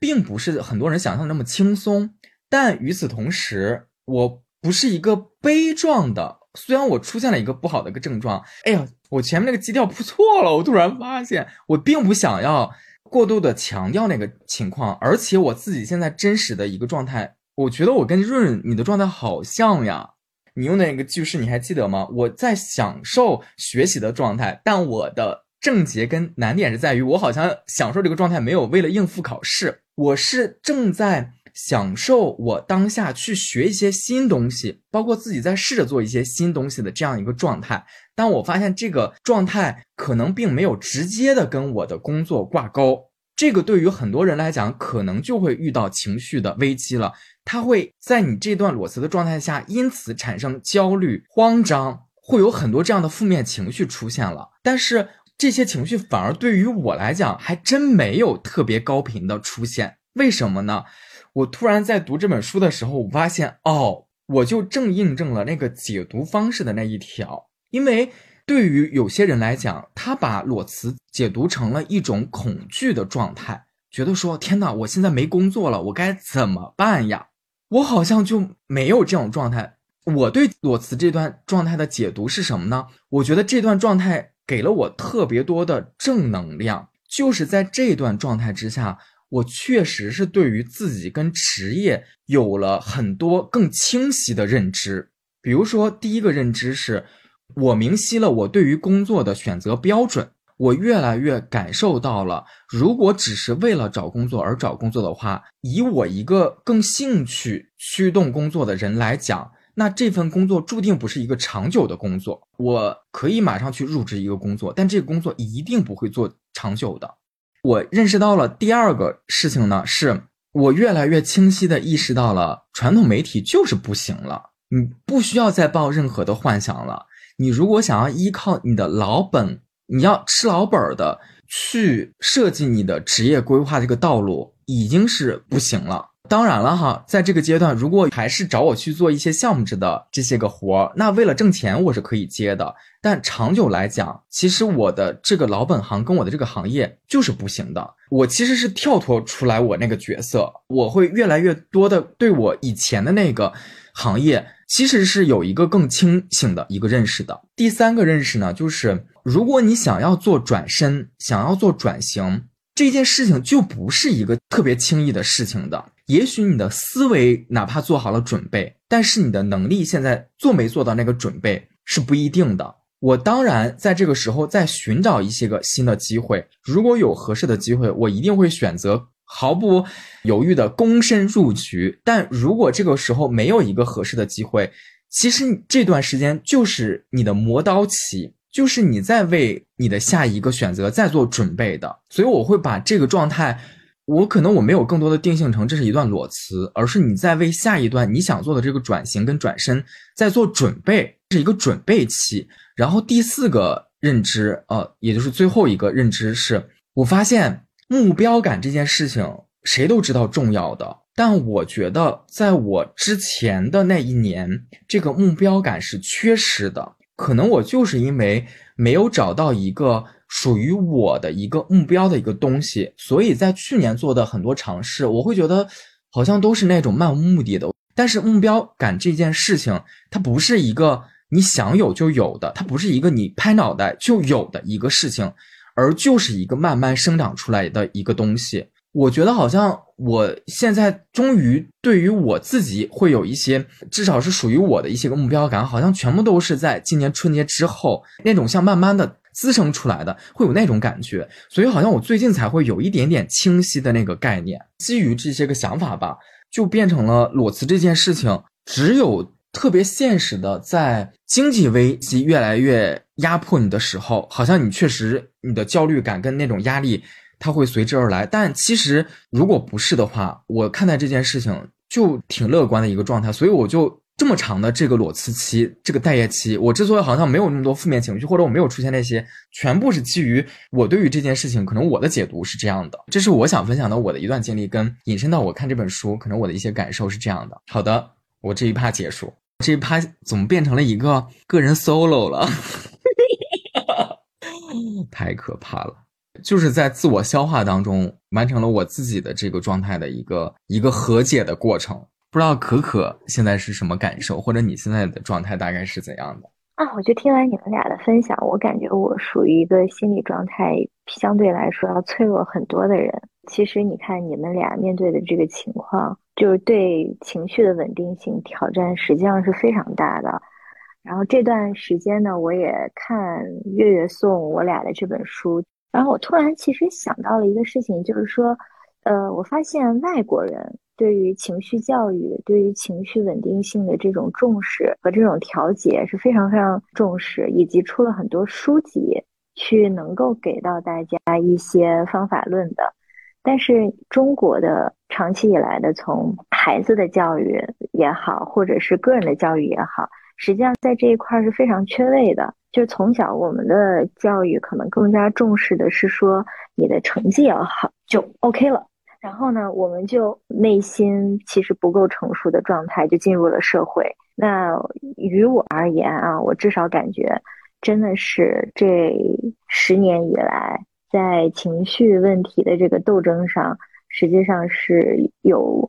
并不是很多人想象的那么轻松，但与此同时，我不是一个悲壮的。虽然我出现了一个不好的一个症状，哎呀，我前面那个基调不错了。我突然发现，我并不想要过度的强调那个情况，而且我自己现在真实的一个状态，我觉得我跟润润你的状态好像呀。你用的那个句式你还记得吗？我在享受学习的状态，但我的症结跟难点是在于，我好像享受这个状态没有为了应付考试，我是正在享受我当下去学一些新东西，包括自己在试着做一些新东西的这样一个状态。但我发现这个状态可能并没有直接的跟我的工作挂钩，这个对于很多人来讲，可能就会遇到情绪的危机了。他会在你这段裸辞的状态下，因此产生焦虑、慌张，会有很多这样的负面情绪出现了。但是这些情绪反而对于我来讲，还真没有特别高频的出现。为什么呢？我突然在读这本书的时候，我发现哦，我就正印证了那个解读方式的那一条。因为对于有些人来讲，他把裸辞解读成了一种恐惧的状态，觉得说天哪，我现在没工作了，我该怎么办呀？我好像就没有这种状态。我对裸辞这段状态的解读是什么呢？我觉得这段状态给了我特别多的正能量，就是在这段状态之下，我确实是对于自己跟职业有了很多更清晰的认知。比如说，第一个认知是，我明晰了我对于工作的选择标准。我越来越感受到了，如果只是为了找工作而找工作的话，以我一个更兴趣驱动工作的人来讲，那这份工作注定不是一个长久的工作。我可以马上去入职一个工作，但这个工作一定不会做长久的。我认识到了第二个事情呢，是我越来越清晰的意识到了，传统媒体就是不行了，你不需要再抱任何的幻想了。你如果想要依靠你的老本。你要吃老本的去设计你的职业规划这个道路已经是不行了。当然了哈，在这个阶段，如果还是找我去做一些项目制的这些个活儿，那为了挣钱我是可以接的。但长久来讲，其实我的这个老本行跟我的这个行业就是不行的。我其实是跳脱出来我那个角色，我会越来越多的对我以前的那个行业。其实是有一个更清醒的一个认识的。第三个认识呢，就是如果你想要做转身，想要做转型，这件事情就不是一个特别轻易的事情的。也许你的思维哪怕做好了准备，但是你的能力现在做没做到那个准备是不一定的。我当然在这个时候在寻找一些个新的机会，如果有合适的机会，我一定会选择。毫不犹豫的躬身入局，但如果这个时候没有一个合适的机会，其实这段时间就是你的磨刀期，就是你在为你的下一个选择在做准备的。所以我会把这个状态，我可能我没有更多的定性成这是一段裸辞，而是你在为下一段你想做的这个转型跟转身在做准备，是一个准备期。然后第四个认知，呃，也就是最后一个认知是，我发现。目标感这件事情，谁都知道重要的，但我觉得在我之前的那一年，这个目标感是缺失的。可能我就是因为没有找到一个属于我的一个目标的一个东西，所以在去年做的很多尝试，我会觉得好像都是那种漫无目的的。但是目标感这件事情，它不是一个你想有就有的，它不是一个你拍脑袋就有的一个事情。而就是一个慢慢生长出来的一个东西，我觉得好像我现在终于对于我自己会有一些，至少是属于我的一些个目标感，好像全部都是在今年春节之后那种像慢慢的滋生出来的，会有那种感觉，所以好像我最近才会有一点点清晰的那个概念，基于这些个想法吧，就变成了裸辞这件事情，只有。特别现实的，在经济危机越来越压迫你的时候，好像你确实你的焦虑感跟那种压力，它会随之而来。但其实如果不是的话，我看待这件事情就挺乐观的一个状态。所以我就这么长的这个裸辞期，这个待业期，我之所以好像没有那么多负面情绪，或者我没有出现那些，全部是基于我对于这件事情，可能我的解读是这样的。这是我想分享的我的一段经历，跟引申到我看这本书，可能我的一些感受是这样的。好的，我这一趴结束。这一趴怎么变成了一个个人 solo 了？太可怕了！就是在自我消化当中完成了我自己的这个状态的一个一个和解的过程。不知道可可现在是什么感受，或者你现在的状态大概是怎样的？啊，我就听完你们俩的分享，我感觉我属于一个心理状态相对来说要脆弱很多的人。其实你看你们俩面对的这个情况。就是对情绪的稳定性挑战实际上是非常大的，然后这段时间呢，我也看月月送我俩的这本书，然后我突然其实想到了一个事情，就是说，呃，我发现外国人对于情绪教育、对于情绪稳定性的这种重视和这种调节是非常非常重视，以及出了很多书籍去能够给到大家一些方法论的。但是中国的长期以来的从孩子的教育也好，或者是个人的教育也好。实际上，在这一块是非常缺位的。就从小我们的教育可能更加重视的是说你的成绩要好就 OK 了。然后呢，我们就内心其实不够成熟的状态就进入了社会。那于我而言啊，我至少感觉真的是这十年以来，在情绪问题的这个斗争上，实际上是有。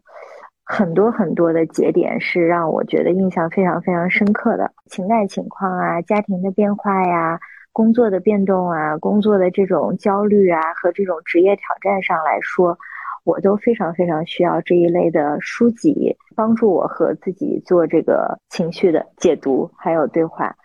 很多很多的节点是让我觉得印象非常非常深刻的情感情况啊，家庭的变化呀，工作的变动啊，工作的这种焦虑啊和这种职业挑战上来说，我都非常非常需要这一类的书籍帮助我和自己做这个情绪的解读还有对话。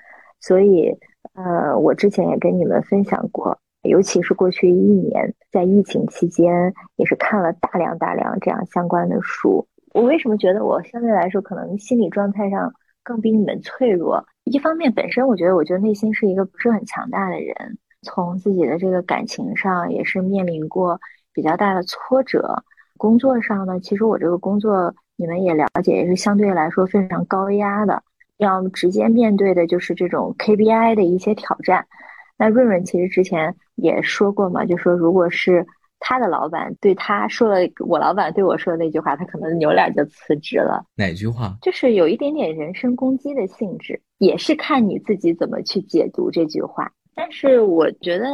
所以，呃，我之前也跟你们分享过，尤其是过去一年在疫情期间，也是看了大量大量这样相关的书。我为什么觉得我相对来说可能心理状态上更比你们脆弱？一方面，本身我觉得，我觉得内心是一个不是很强大的人，从自己的这个感情上也是面临过比较大的挫折。工作上呢，其实我这个工作你们也了解，也是相对来说非常高压的，要直接面对的就是这种 KPI 的一些挑战。那润润其实之前也说过嘛，就说如果是。他的老板对他说了，我老板对我说的那句话，他可能扭脸就辞职了。哪句话？就是有一点点人身攻击的性质，也是看你自己怎么去解读这句话。但是我觉得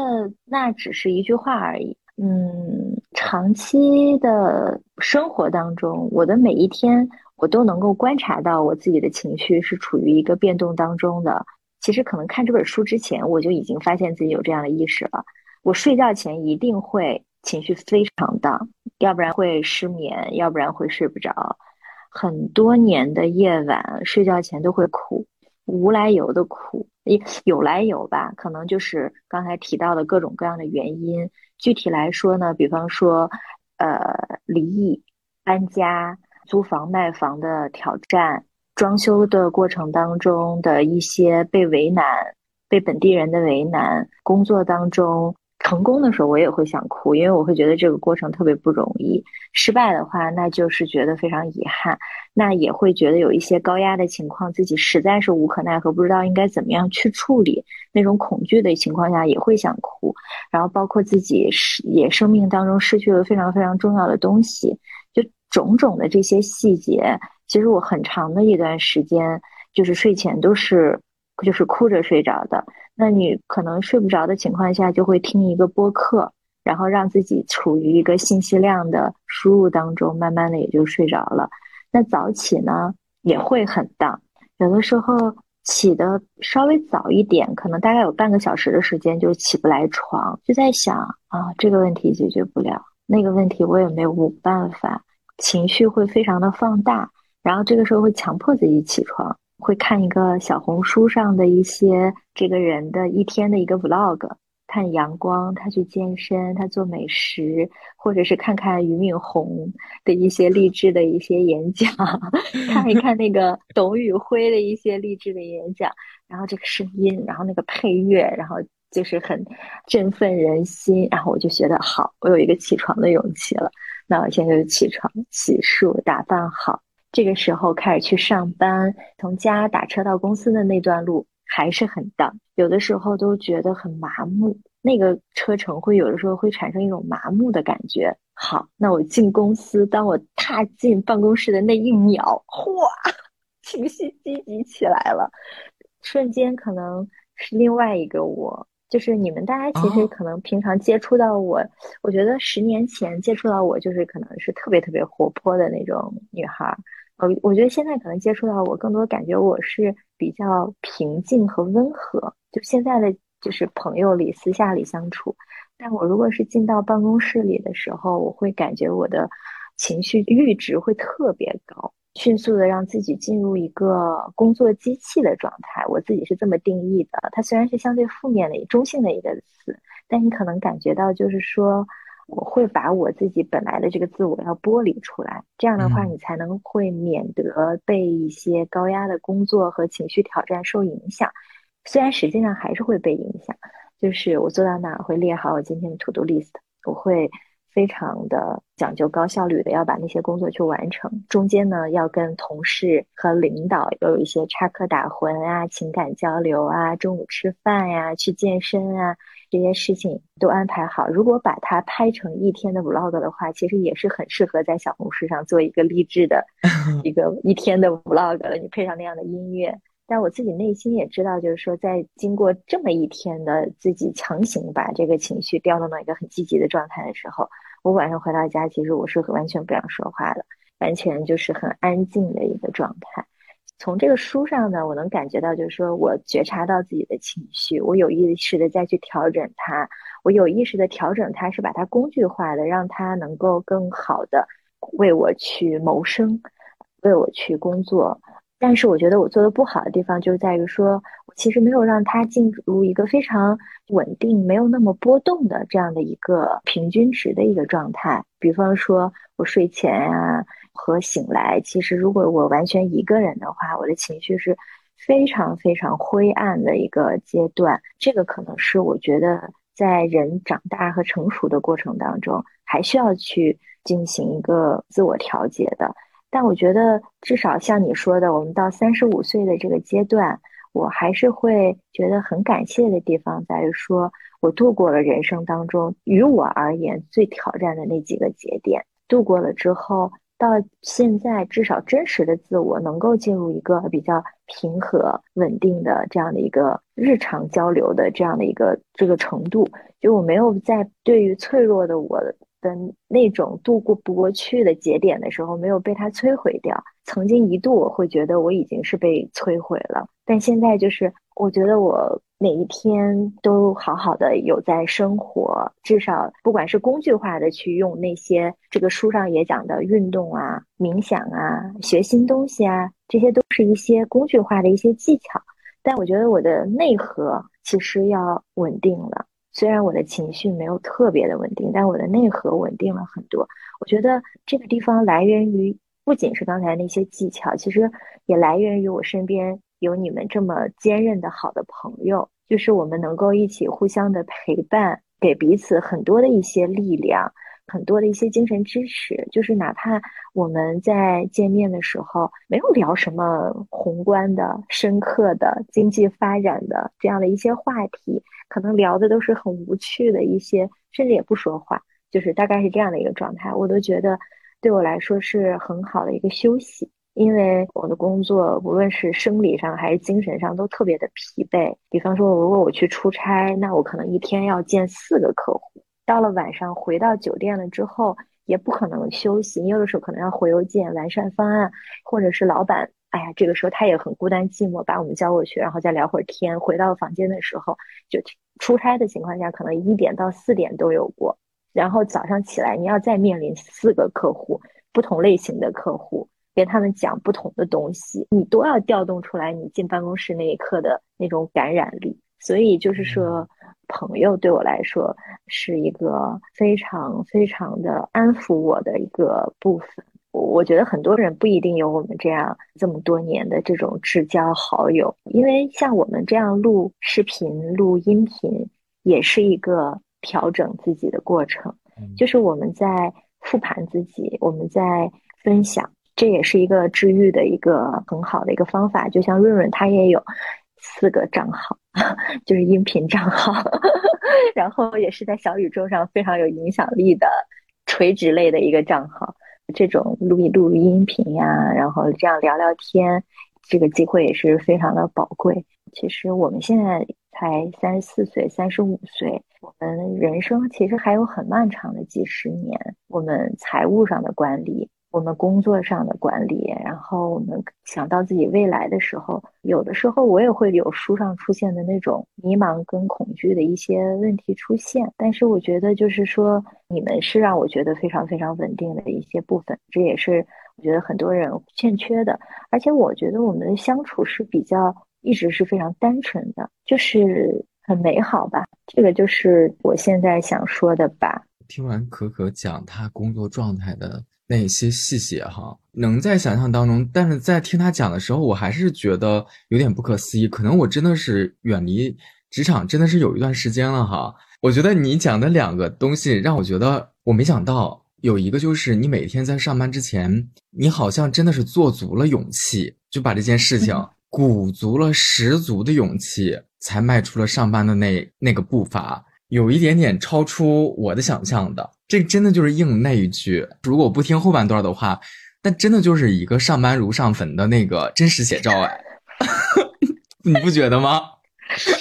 那只是一句话而已。嗯，长期的生活当中，我的每一天，我都能够观察到我自己的情绪是处于一个变动当中的。其实可能看这本书之前，我就已经发现自己有这样的意识了。我睡觉前一定会。情绪非常大，要不然会失眠，要不然会睡不着。很多年的夜晚，睡觉前都会哭，无来由的哭，有来由吧？可能就是刚才提到的各种各样的原因。具体来说呢，比方说，呃，离异、搬家、租房、卖房的挑战，装修的过程当中的一些被为难、被本地人的为难，工作当中。成功的时候，我也会想哭，因为我会觉得这个过程特别不容易；失败的话，那就是觉得非常遗憾，那也会觉得有一些高压的情况，自己实在是无可奈何，不知道应该怎么样去处理。那种恐惧的情况下，也会想哭。然后包括自己是也生命当中失去了非常非常重要的东西，就种种的这些细节，其实我很长的一段时间，就是睡前都是就是哭着睡着的。那你可能睡不着的情况下，就会听一个播客，然后让自己处于一个信息量的输入当中，慢慢的也就睡着了。那早起呢，也会很荡，有的时候起的稍微早一点，可能大概有半个小时的时间就起不来床，就在想啊，这个问题解决不了，那个问题我也没有办法，情绪会非常的放大，然后这个时候会强迫自己起床。会看一个小红书上的一些这个人的一天的一个 vlog，看阳光，他去健身，他做美食，或者是看看俞敏洪的一些励志的一些演讲，看一看那个董宇辉的一些励志的演讲，然后这个声音，然后那个配乐，然后就是很振奋人心，然后我就觉得好，我有一个起床的勇气了。那我现在就起床，洗漱，打扮好。这个时候开始去上班，从家打车到公司的那段路还是很荡，有的时候都觉得很麻木。那个车程会有的时候会产生一种麻木的感觉。好，那我进公司，当我踏进办公室的那一秒，哗，情绪积极起来了，瞬间可能是另外一个我。就是你们大家其实可能平常接触到我，我觉得十年前接触到我就是可能是特别特别活泼的那种女孩。我我觉得现在可能接触到我，更多感觉我是比较平静和温和。就现在的就是朋友里私下里相处，但我如果是进到办公室里的时候，我会感觉我的情绪阈值会特别高，迅速的让自己进入一个工作机器的状态。我自己是这么定义的。它虽然是相对负面的、中性的一个词，但你可能感觉到，就是说，我会把我自己本来的这个自我要剥离出来。这样的话，你才能会免得被一些高压的工作和情绪挑战受影响。虽然实际上还是会被影响，就是我做到哪会列好我今天的 to do list，我会。非常的讲究高效率的，要把那些工作去完成。中间呢，要跟同事和领导有一些插科打诨啊、情感交流啊、中午吃饭呀、去健身啊，这些事情都安排好。如果把它拍成一天的 vlog 的话，其实也是很适合在小红书上做一个励志的 一个一天的 vlog 了。你配上那样的音乐。但我自己内心也知道，就是说，在经过这么一天的自己强行把这个情绪调动到一个很积极的状态的时候，我晚上回到家，其实我是完全不想说话的，完全就是很安静的一个状态。从这个书上呢，我能感觉到，就是说我觉察到自己的情绪，我有意识的再去调整它，我有意识的调整它，是把它工具化的，让它能够更好的为我去谋生，为我去工作。但是我觉得我做的不好的地方，就在于说我其实没有让它进入一个非常稳定、没有那么波动的这样的一个平均值的一个状态。比方说，我睡前啊和醒来，其实如果我完全一个人的话，我的情绪是非常非常灰暗的一个阶段。这个可能是我觉得在人长大和成熟的过程当中，还需要去进行一个自我调节的。但我觉得，至少像你说的，我们到三十五岁的这个阶段，我还是会觉得很感谢的地方在于说，我度过了人生当中于我而言最挑战的那几个节点，度过了之后，到现在至少真实的自我能够进入一个比较平和、稳定的这样的一个日常交流的这样的一个这个程度，就我没有在对于脆弱的我。的那种度过不过去的节点的时候，没有被它摧毁掉。曾经一度我会觉得我已经是被摧毁了，但现在就是我觉得我每一天都好好的有在生活，至少不管是工具化的去用那些这个书上也讲的运动啊、冥想啊、学新东西啊，这些都是一些工具化的一些技巧。但我觉得我的内核其实要稳定了。虽然我的情绪没有特别的稳定，但我的内核稳定了很多。我觉得这个地方来源于不仅是刚才那些技巧，其实也来源于我身边有你们这么坚韧的好的朋友，就是我们能够一起互相的陪伴，给彼此很多的一些力量。很多的一些精神支持，就是哪怕我们在见面的时候没有聊什么宏观的、深刻的经济发展的这样的一些话题，可能聊的都是很无趣的一些，甚至也不说话，就是大概是这样的一个状态。我都觉得对我来说是很好的一个休息，因为我的工作无论是生理上还是精神上都特别的疲惫。比方说，如果我去出差，那我可能一天要见四个客户。到了晚上回到酒店了之后，也不可能休息，你有的时候可能要回邮件、完善方案，或者是老板，哎呀，这个时候他也很孤单寂寞，把我们叫过去，然后再聊会儿天。回到房间的时候，就出差的情况下，可能一点到四点都有过。然后早上起来，你要再面临四个客户，不同类型的客户，跟他们讲不同的东西，你都要调动出来你进办公室那一刻的那种感染力。所以就是说。朋友对我来说是一个非常非常的安抚我的一个部分。我觉得很多人不一定有我们这样这么多年的这种至交好友，因为像我们这样录视频、录音频，也是一个调整自己的过程。就是我们在复盘自己，我们在分享，这也是一个治愈的一个很好的一个方法。就像润润他也有四个账号。就是音频账号，然后也是在小宇宙上非常有影响力的垂直类的一个账号。这种录一录音频呀，然后这样聊聊天，这个机会也是非常的宝贵。其实我们现在才三十四岁、三十五岁，我们人生其实还有很漫长的几十年。我们财务上的管理。我们工作上的管理，然后我们想到自己未来的时候，有的时候我也会有书上出现的那种迷茫跟恐惧的一些问题出现。但是我觉得，就是说，你们是让我觉得非常非常稳定的一些部分，这也是我觉得很多人欠缺的。而且我觉得我们的相处是比较一直是非常单纯的，就是很美好吧。这个就是我现在想说的吧。听完可可讲他工作状态的那些细节哈，能在想象当中，但是在听他讲的时候，我还是觉得有点不可思议。可能我真的是远离职场真的是有一段时间了哈。我觉得你讲的两个东西让我觉得我没想到，有一个就是你每天在上班之前，你好像真的是做足了勇气，就把这件事情鼓足了十足的勇气，才迈出了上班的那那个步伐。有一点点超出我的想象的，这真的就是应那一句。如果不听后半段的话，那真的就是一个上班如上坟的那个真实写照哎，你不觉得吗？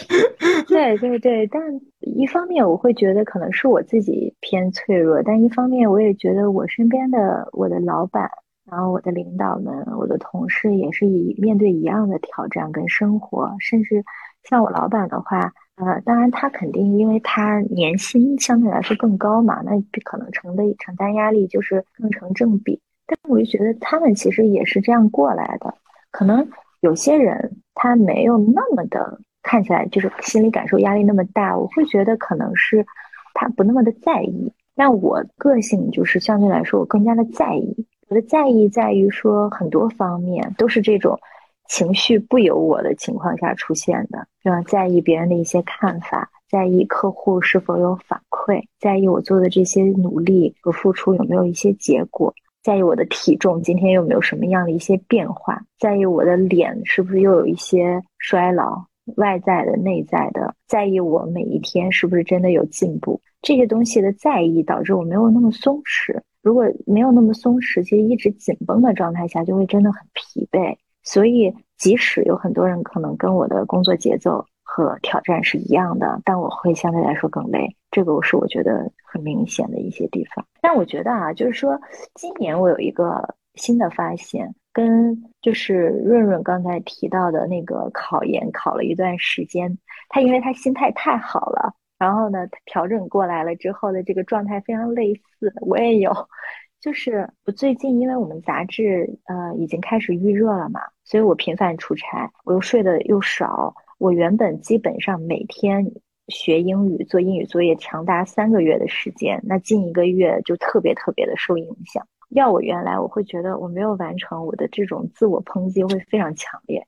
对对对，但一方面我会觉得可能是我自己偏脆弱，但一方面我也觉得我身边的我的老板，然后我的领导们，我的同事也是以面对一样的挑战跟生活，甚至像我老板的话。呃，当然，他肯定因为他年薪相对来说更高嘛，那可能承的承担压力就是更成正比。但我就觉得他们其实也是这样过来的。可能有些人他没有那么的看起来就是心理感受压力那么大，我会觉得可能是他不那么的在意。但我个性就是相对来说我更加的在意。我的在意在于说很多方面都是这种。情绪不由我的情况下出现的，对吧？在意别人的一些看法，在意客户是否有反馈，在意我做的这些努力和付出有没有一些结果，在意我的体重今天有没有什么样的一些变化，在意我的脸是不是又有一些衰老，外在的、内在的，在意我每一天是不是真的有进步，这些东西的在意导致我没有那么松弛。如果没有那么松弛，其实一直紧绷的状态下就会真的很疲惫。所以，即使有很多人可能跟我的工作节奏和挑战是一样的，但我会相对来说更累。这个我是我觉得很明显的一些地方。但我觉得啊，就是说，今年我有一个新的发现，跟就是润润刚才提到的那个考研考了一段时间，他因为他心态太好了，然后呢，调整过来了之后的这个状态非常类似，我也有。就是我最近，因为我们杂志呃已经开始预热了嘛，所以我频繁出差，我又睡得又少。我原本基本上每天学英语、做英语作业长达三个月的时间，那近一个月就特别特别的受影响。要我原来，我会觉得我没有完成，我的这种自我抨击会非常强烈。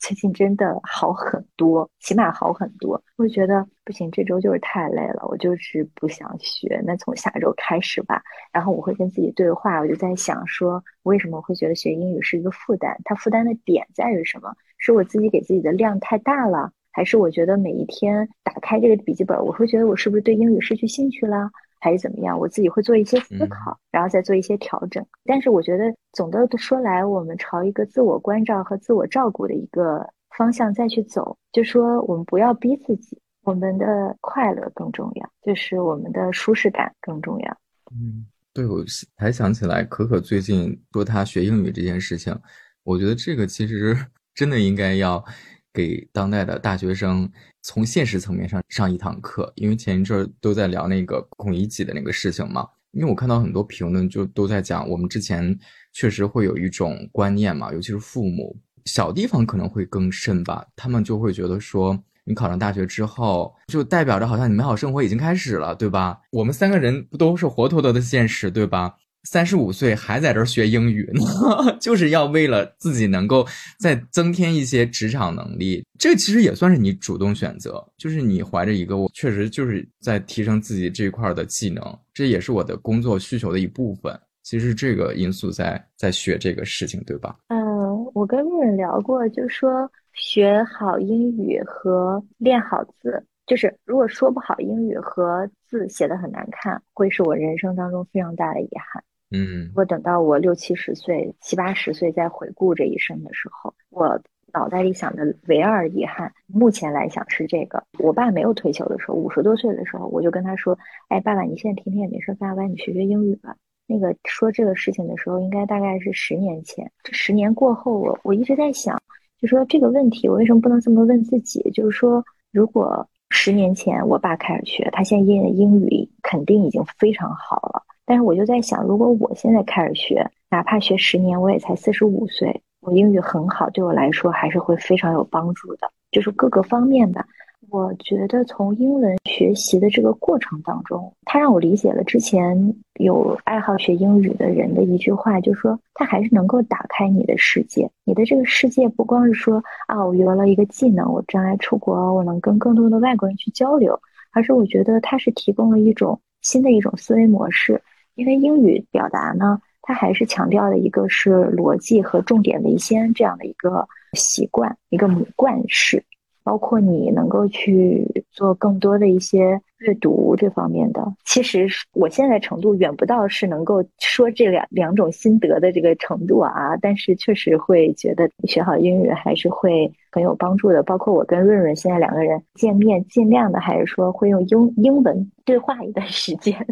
最近真的好很多，起码好很多。我觉得不行，这周就是太累了，我就是不想学。那从下周开始吧。然后我会跟自己对话，我就在想，说为什么我会觉得学英语是一个负担？它负担的点在于什么？是我自己给自己的量太大了，还是我觉得每一天打开这个笔记本，我会觉得我是不是对英语失去兴趣了？还是怎么样？我自己会做一些思考，然后再做一些调整。但是我觉得总的说来，我们朝一个自我关照和自我照顾的一个方向再去走。就说我们不要逼自己，我们的快乐更重要，就是我们的舒适感更重要。嗯，对，我才想起来，可可最近说她学英语这件事情，我觉得这个其实 真的应该要。给当代的大学生从现实层面上上一堂课，因为前一阵儿都在聊那个孔乙己的那个事情嘛。因为我看到很多评论就都在讲，我们之前确实会有一种观念嘛，尤其是父母，小地方可能会更甚吧。他们就会觉得说，你考上大学之后，就代表着好像你美好生活已经开始了，对吧？我们三个人不都是活脱脱的现实，对吧？三十五岁还在这儿学英语呢，就是要为了自己能够再增添一些职场能力。这其实也算是你主动选择，就是你怀着一个我确实就是在提升自己这一块的技能，这也是我的工作需求的一部分。其实这个因素在在学这个事情，对吧？嗯，我跟路人聊过，就说学好英语和练好字，就是如果说不好英语和字写的很难看，会是我人生当中非常大的遗憾。嗯，我等到我六七十岁、七八十岁再回顾这一生的时候，我脑袋里想的唯二遗憾，目前来想是这个：我爸没有退休的时候，五十多岁的时候，我就跟他说：“哎，爸爸，你现在天天也没事干，完你学学英语吧。”那个说这个事情的时候，应该大概是十年前。这十年过后，我我一直在想，就说这个问题，我为什么不能这么问自己？就是说，如果十年前我爸开始学，他现在英语肯定已经非常好了。但是我就在想，如果我现在开始学，哪怕学十年，我也才四十五岁，我英语很好，对我来说还是会非常有帮助的，就是各个方面吧。我觉得从英文学习的这个过程当中，它让我理解了之前有爱好学英语的人的一句话，就是说它还是能够打开你的世界。你的这个世界不光是说啊，我学了一个技能，我将来出国我能跟更多的外国人去交流，而是我觉得它是提供了一种新的一种思维模式。因为英语表达呢，它还是强调的一个是逻辑和重点为先这样的一个习惯，一个母惯式。包括你能够去做更多的一些阅读这方面的，其实我现在程度远不到是能够说这两两种心得的这个程度啊，但是确实会觉得学好英语还是会很有帮助的。包括我跟润润现在两个人见面，尽量的还是说会用英英文对话一段时间。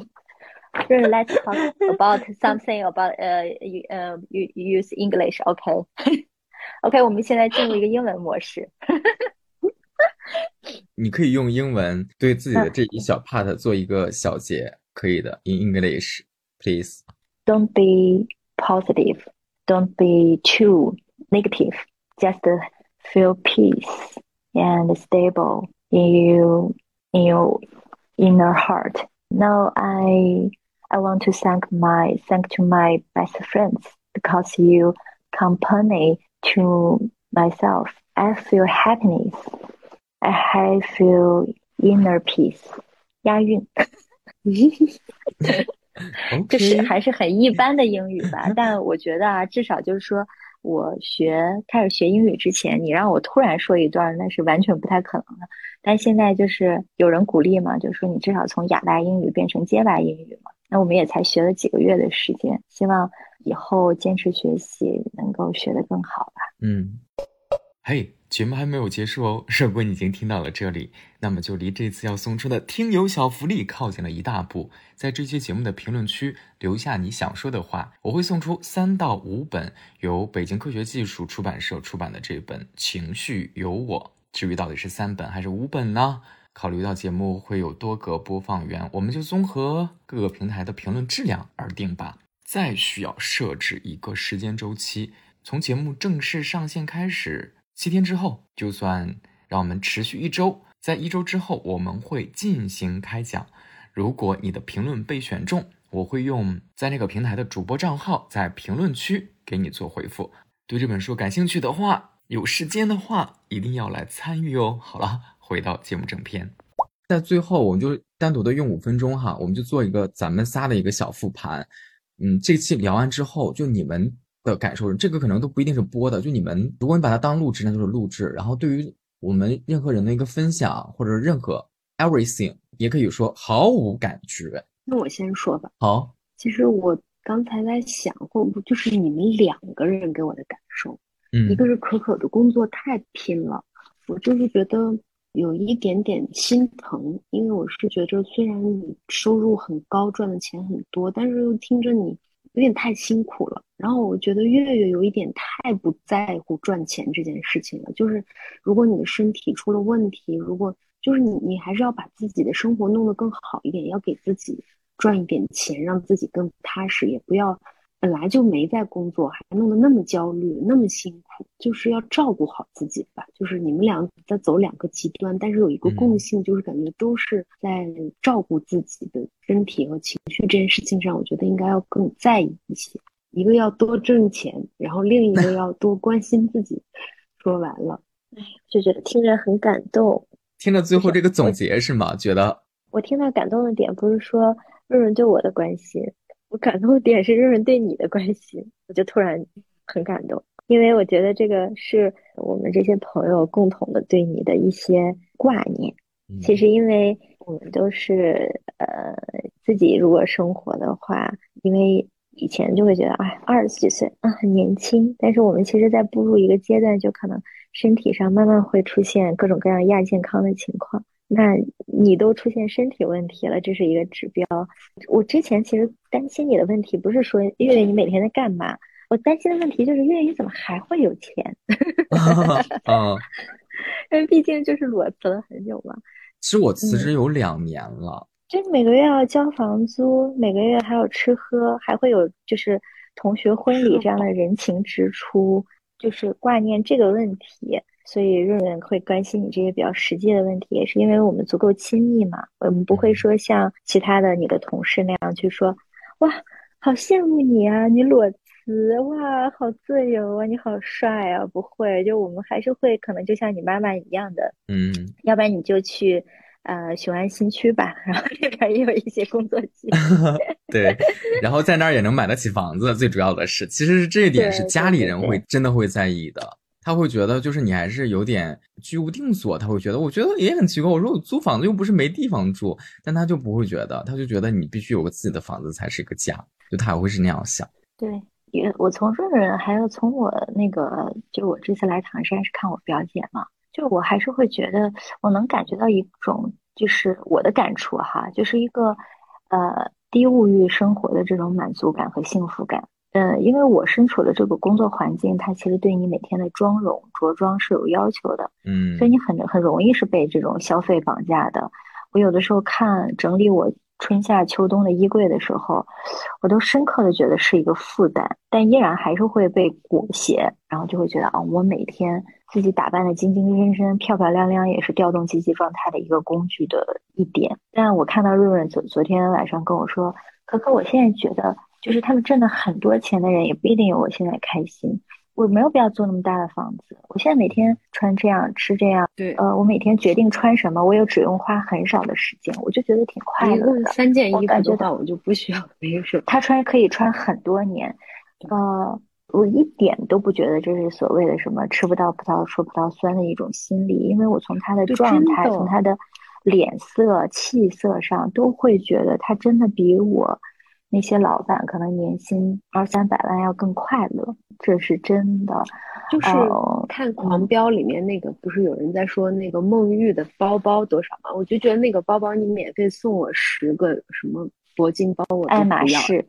润润，Let's talk about something about 呃呃，use English，OK？OK，我们现在进入一个英文模式。你可以用英文对自己的这一小 part 做一个小结，可以的。In English, please. Don't be positive. Don't be too negative. Just feel peace and stable in you in your inner heart. Now I I want to thank my thank to my best friends because you company to myself. I feel happiness I have feel inner peace，押韵，就是还是很一般的英语吧。但我觉得啊，至少就是说我学开始学英语之前，你让我突然说一段，那是完全不太可能的。但现在就是有人鼓励嘛，就说你至少从哑巴英语变成结巴英语嘛。那我们也才学了几个月的时间，希望以后坚持学习能够学得更好吧。嗯，嘿。节目还没有结束哦，如果你已经听到了这里，那么就离这次要送出的听友小福利靠近了一大步。在这期节目的评论区留下你想说的话，我会送出三到五本由北京科学技术出版社出版的这本《情绪有我》。至于到底是三本还是五本呢？考虑到节目会有多个播放源，我们就综合各个平台的评论质量而定吧。再需要设置一个时间周期，从节目正式上线开始。七天之后，就算让我们持续一周，在一周之后，我们会进行开奖。如果你的评论被选中，我会用在那个平台的主播账号在评论区给你做回复。对这本书感兴趣的话，有时间的话，一定要来参与哦。好了，回到节目正片，在最后，我们就单独的用五分钟哈，我们就做一个咱们仨的一个小复盘。嗯，这期聊完之后，就你们。的感受，这个可能都不一定是播的。就你们，如果你把它当录制，那就是录制。然后对于我们任何人的一个分享，或者任何 everything，也可以说毫无感觉。那我先说吧。好，其实我刚才在想，会不会就是你们两个人给我的感受？嗯，一个是可可的工作太拼了，我就是觉得有一点点心疼，因为我是觉得虽然你收入很高，赚的钱很多，但是又听着你。有点太辛苦了，然后我觉得月月有一点太不在乎赚钱这件事情了。就是如果你的身体出了问题，如果就是你，你还是要把自己的生活弄得更好一点，要给自己赚一点钱，让自己更踏实，也不要。本来就没在工作，还弄得那么焦虑，那么辛苦，就是要照顾好自己吧。就是你们俩在走两个极端，但是有一个共性，就是感觉都是在照顾自己的身体和情绪这件事情上，我觉得应该要更在意一些。一个要多挣钱，然后另一个要多关心自己。说完了，哎，就觉得听着很感动。听到最后这个总结是吗？觉得我听到感动的点不是说润润对我的关心。我感动的点是润润对你的关心，我就突然很感动，因为我觉得这个是我们这些朋友共同的对你的一些挂念。其实，因为我们都是呃自己如果生活的话，因为以前就会觉得哎二十几岁啊很年轻，但是我们其实在步入一个阶段，就可能身体上慢慢会出现各种各样亚健康的情况。那你都出现身体问题了，这是一个指标。我之前其实担心你的问题不是说月月你每天在干嘛，我担心的问题就是月月你怎么还会有钱？啊，因为毕竟就是裸辞了很久嘛。其实我辞职有两年了，就每个月要交房租，每个月还有吃喝，还会有就是同学婚礼这样的人情支出，就是挂念这个问题。所以润润会关心你这些比较实际的问题，也是因为我们足够亲密嘛。我们不会说像其他的你的同事那样去说，哇，好羡慕你啊，你裸辞，哇，好自由啊，你好帅啊，不会。就我们还是会可能就像你妈妈一样的，嗯，要不然你就去呃雄安新区吧，然后这边也有一些工作机会。对，然后在那儿也能买得起房子，最主要的是，其实是这一点是家里人会真的会在意的。他会觉得，就是你还是有点居无定所。他会觉得，我觉得也很奇怪。我说我租房子又不是没地方住，但他就不会觉得，他就觉得你必须有个自己的房子才是一个家。就他也会是那样想。对，也我从润润，还有从我那个，就我这次来唐山是看我表姐嘛，就我还是会觉得，我能感觉到一种，就是我的感触哈，就是一个呃低物欲生活的这种满足感和幸福感。嗯，因为我身处的这个工作环境，它其实对你每天的妆容着装是有要求的，嗯，所以你很很容易是被这种消费绑架的。我有的时候看整理我春夏秋冬的衣柜的时候，我都深刻的觉得是一个负担，但依然还是会被裹挟，然后就会觉得啊，我每天自己打扮的精精神神、漂漂亮亮，也是调动积极状态的一个工具的一点。但我看到润润昨昨天晚上跟我说，可可，我现在觉得。就是他们挣了很多钱的人，也不一定有我现在开心。我没有必要租那么大的房子。我现在每天穿这样，吃这样，对，呃，我每天决定穿什么，我也只用花很少的时间，我就觉得挺快乐的。三件衣服的话，我就不需要 没什么。他穿可以穿很多年，呃，我一点都不觉得这是所谓的什么吃不到葡萄说葡萄酸的一种心理，因为我从他的状态，从他的脸色、气色上，都会觉得他真的比我。那些老板可能年薪二三百万要更快乐，这是真的。就是看《狂飙》里面那个，不是有人在说那个孟玉的包包多少吗？我就觉得那个包包你免费送我十个什么铂金包，我爱马仕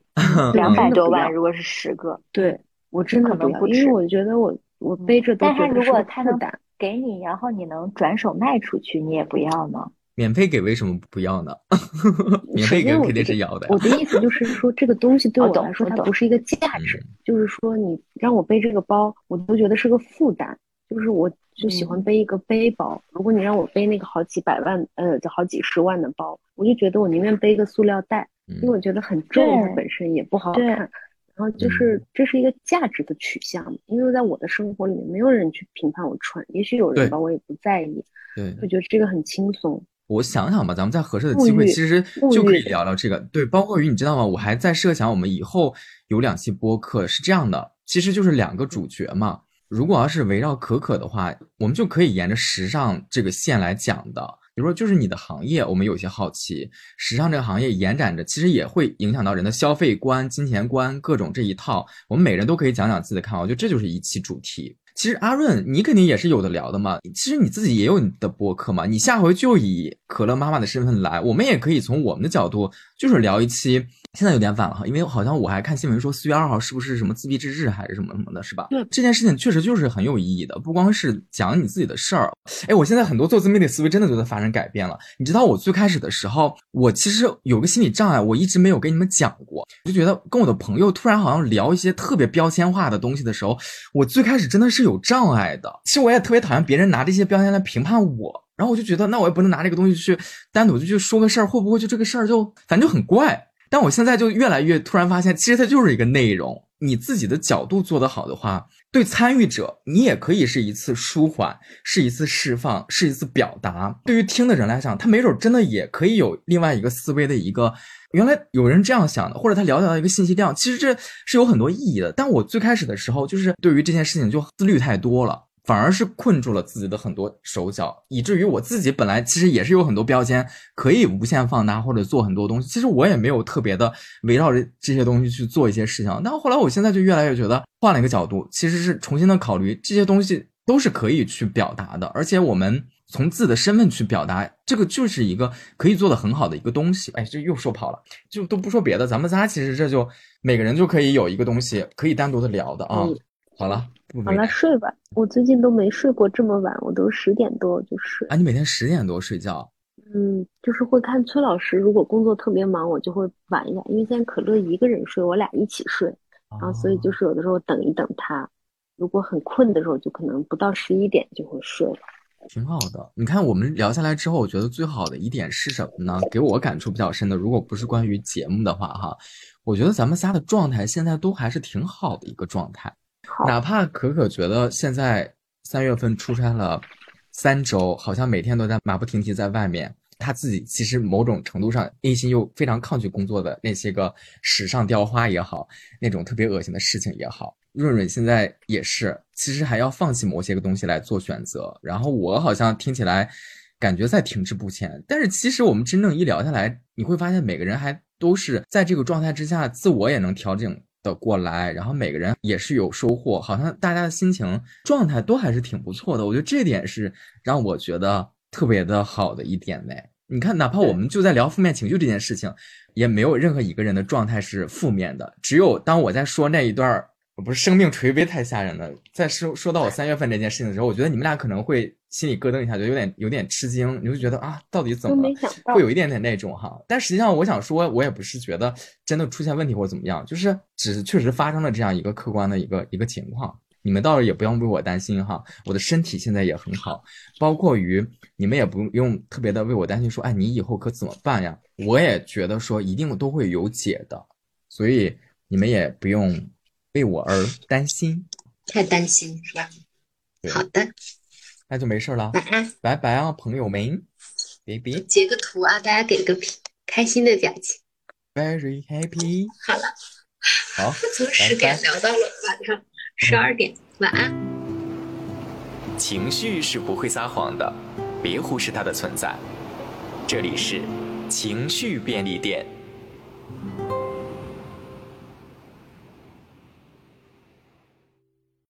两百多万，如果是十个，对我真的不要，因为我觉得我我背着都觉得是负担。给你，然后你能转手卖出去，你也不要呢？免费给为什么不要呢？免费给肯定是要的。我的意思就是说，这个东西对我来说它不是一个价值。就是说，你让我背这个包，我都觉得是个负担。就是我就喜欢背一个背包。如果你让我背那个好几百万，呃，就好几十万的包，我就觉得我宁愿背一个塑料袋，因为我觉得很重，它本身也不好看。然后就是这是一个价值的取向。因为在我的生活里面，没有人去评判我穿，也许有人吧，我也不在意。对，我觉得这个很轻松。我想想吧，咱们在合适的机会，其实就可以聊聊这个。对，包括于你知道吗？我还在设想，我们以后有两期播客是这样的，其实就是两个主角嘛。如果要是围绕可可的话，我们就可以沿着时尚这个线来讲的。比如说，就是你的行业，我们有些好奇，时尚这个行业延展着，其实也会影响到人的消费观、金钱观各种这一套。我们每人都可以讲讲自己的看法，我觉得这就是一期主题。其实阿润，你肯定也是有的聊的嘛。其实你自己也有你的播客嘛，你下回就以可乐妈妈的身份来，我们也可以从我们的角度，就是聊一期。现在有点晚了哈，因为好像我还看新闻说四月二号是不是什么自闭之日还是什么什么的，是吧？对，这件事情确实就是很有意义的，不光是讲你自己的事儿。哎，我现在很多做自媒体思维真的都在发生改变了。你知道我最开始的时候，我其实有个心理障碍，我一直没有跟你们讲过，我就觉得跟我的朋友突然好像聊一些特别标签化的东西的时候，我最开始真的是有障碍的。其实我也特别讨厌别人拿这些标签来评判我，然后我就觉得那我也不能拿这个东西去单独就去说个事儿，会不会就这个事儿就反正就很怪。但我现在就越来越突然发现，其实它就是一个内容。你自己的角度做得好的话，对参与者，你也可以是一次舒缓，是一次释放，是一次表达。对于听的人来讲，他没准真的也可以有另外一个思维的一个，原来有人这样想的，或者他了解到一个信息量，其实这是有很多意义的。但我最开始的时候，就是对于这件事情就思虑太多了。反而是困住了自己的很多手脚，以至于我自己本来其实也是有很多标签可以无限放大或者做很多东西，其实我也没有特别的围绕着这些东西去做一些事情。但后来我现在就越来越觉得换了一个角度，其实是重新的考虑这些东西都是可以去表达的，而且我们从自己的身份去表达，这个就是一个可以做的很好的一个东西。哎，这又说跑了，就都不说别的，咱们仨其实这就每个人就可以有一个东西可以单独的聊的啊。好了。好了，睡吧。我最近都没睡过这么晚，我都十点多就睡。啊，你每天十点多睡觉？嗯，就是会看崔老师。如果工作特别忙，我就会晚一点。因为现在可乐一个人睡，我俩一起睡。然后所以就是有的时候等一等他，如果很困的时候，就可能不到十一点就会睡了。挺好的。你看我们聊下来之后，我觉得最好的一点是什么呢？给我感触比较深的，如果不是关于节目的话，哈，我觉得咱们仨的状态现在都还是挺好的一个状态。哪怕可可觉得现在三月份出差了三周，好像每天都在马不停蹄在外面。他自己其实某种程度上内心又非常抗拒工作的那些个时尚雕花也好，那种特别恶心的事情也好。润润现在也是，其实还要放弃某些个东西来做选择。然后我好像听起来感觉在停滞不前，但是其实我们真正一聊下来，你会发现每个人还都是在这个状态之下，自我也能调整的过来，然后每个人也是有收获，好像大家的心情状态都还是挺不错的。我觉得这点是让我觉得。特别的好的一点嘞，你看，哪怕我们就在聊负面情绪这件事情，也没有任何一个人的状态是负面的。只有当我在说那一段儿，不是生命垂危太吓人了，在说说到我三月份这件事情的时候，我觉得你们俩可能会心里咯噔一下，就有点有点吃惊，你就觉得啊，到底怎么了？会有一点点那种哈。但实际上，我想说，我也不是觉得真的出现问题或怎么样，就是只是确实发生了这样一个客观的一个一个情况。你们倒是也不用为我担心哈，我的身体现在也很好，包括于你们也不用特别的为我担心，说哎你以后可怎么办呀？我也觉得说一定都会有解的，所以你们也不用为我而担心，太担心是吧？好的，那就没事了，晚安，拜拜啊，朋友们，baby，截个图啊，大家给个开心的表情，very happy，好了，好，从十点聊到了晚上。十二点，晚安。情绪是不会撒谎的，别忽视它的存在。这里是情绪便利店。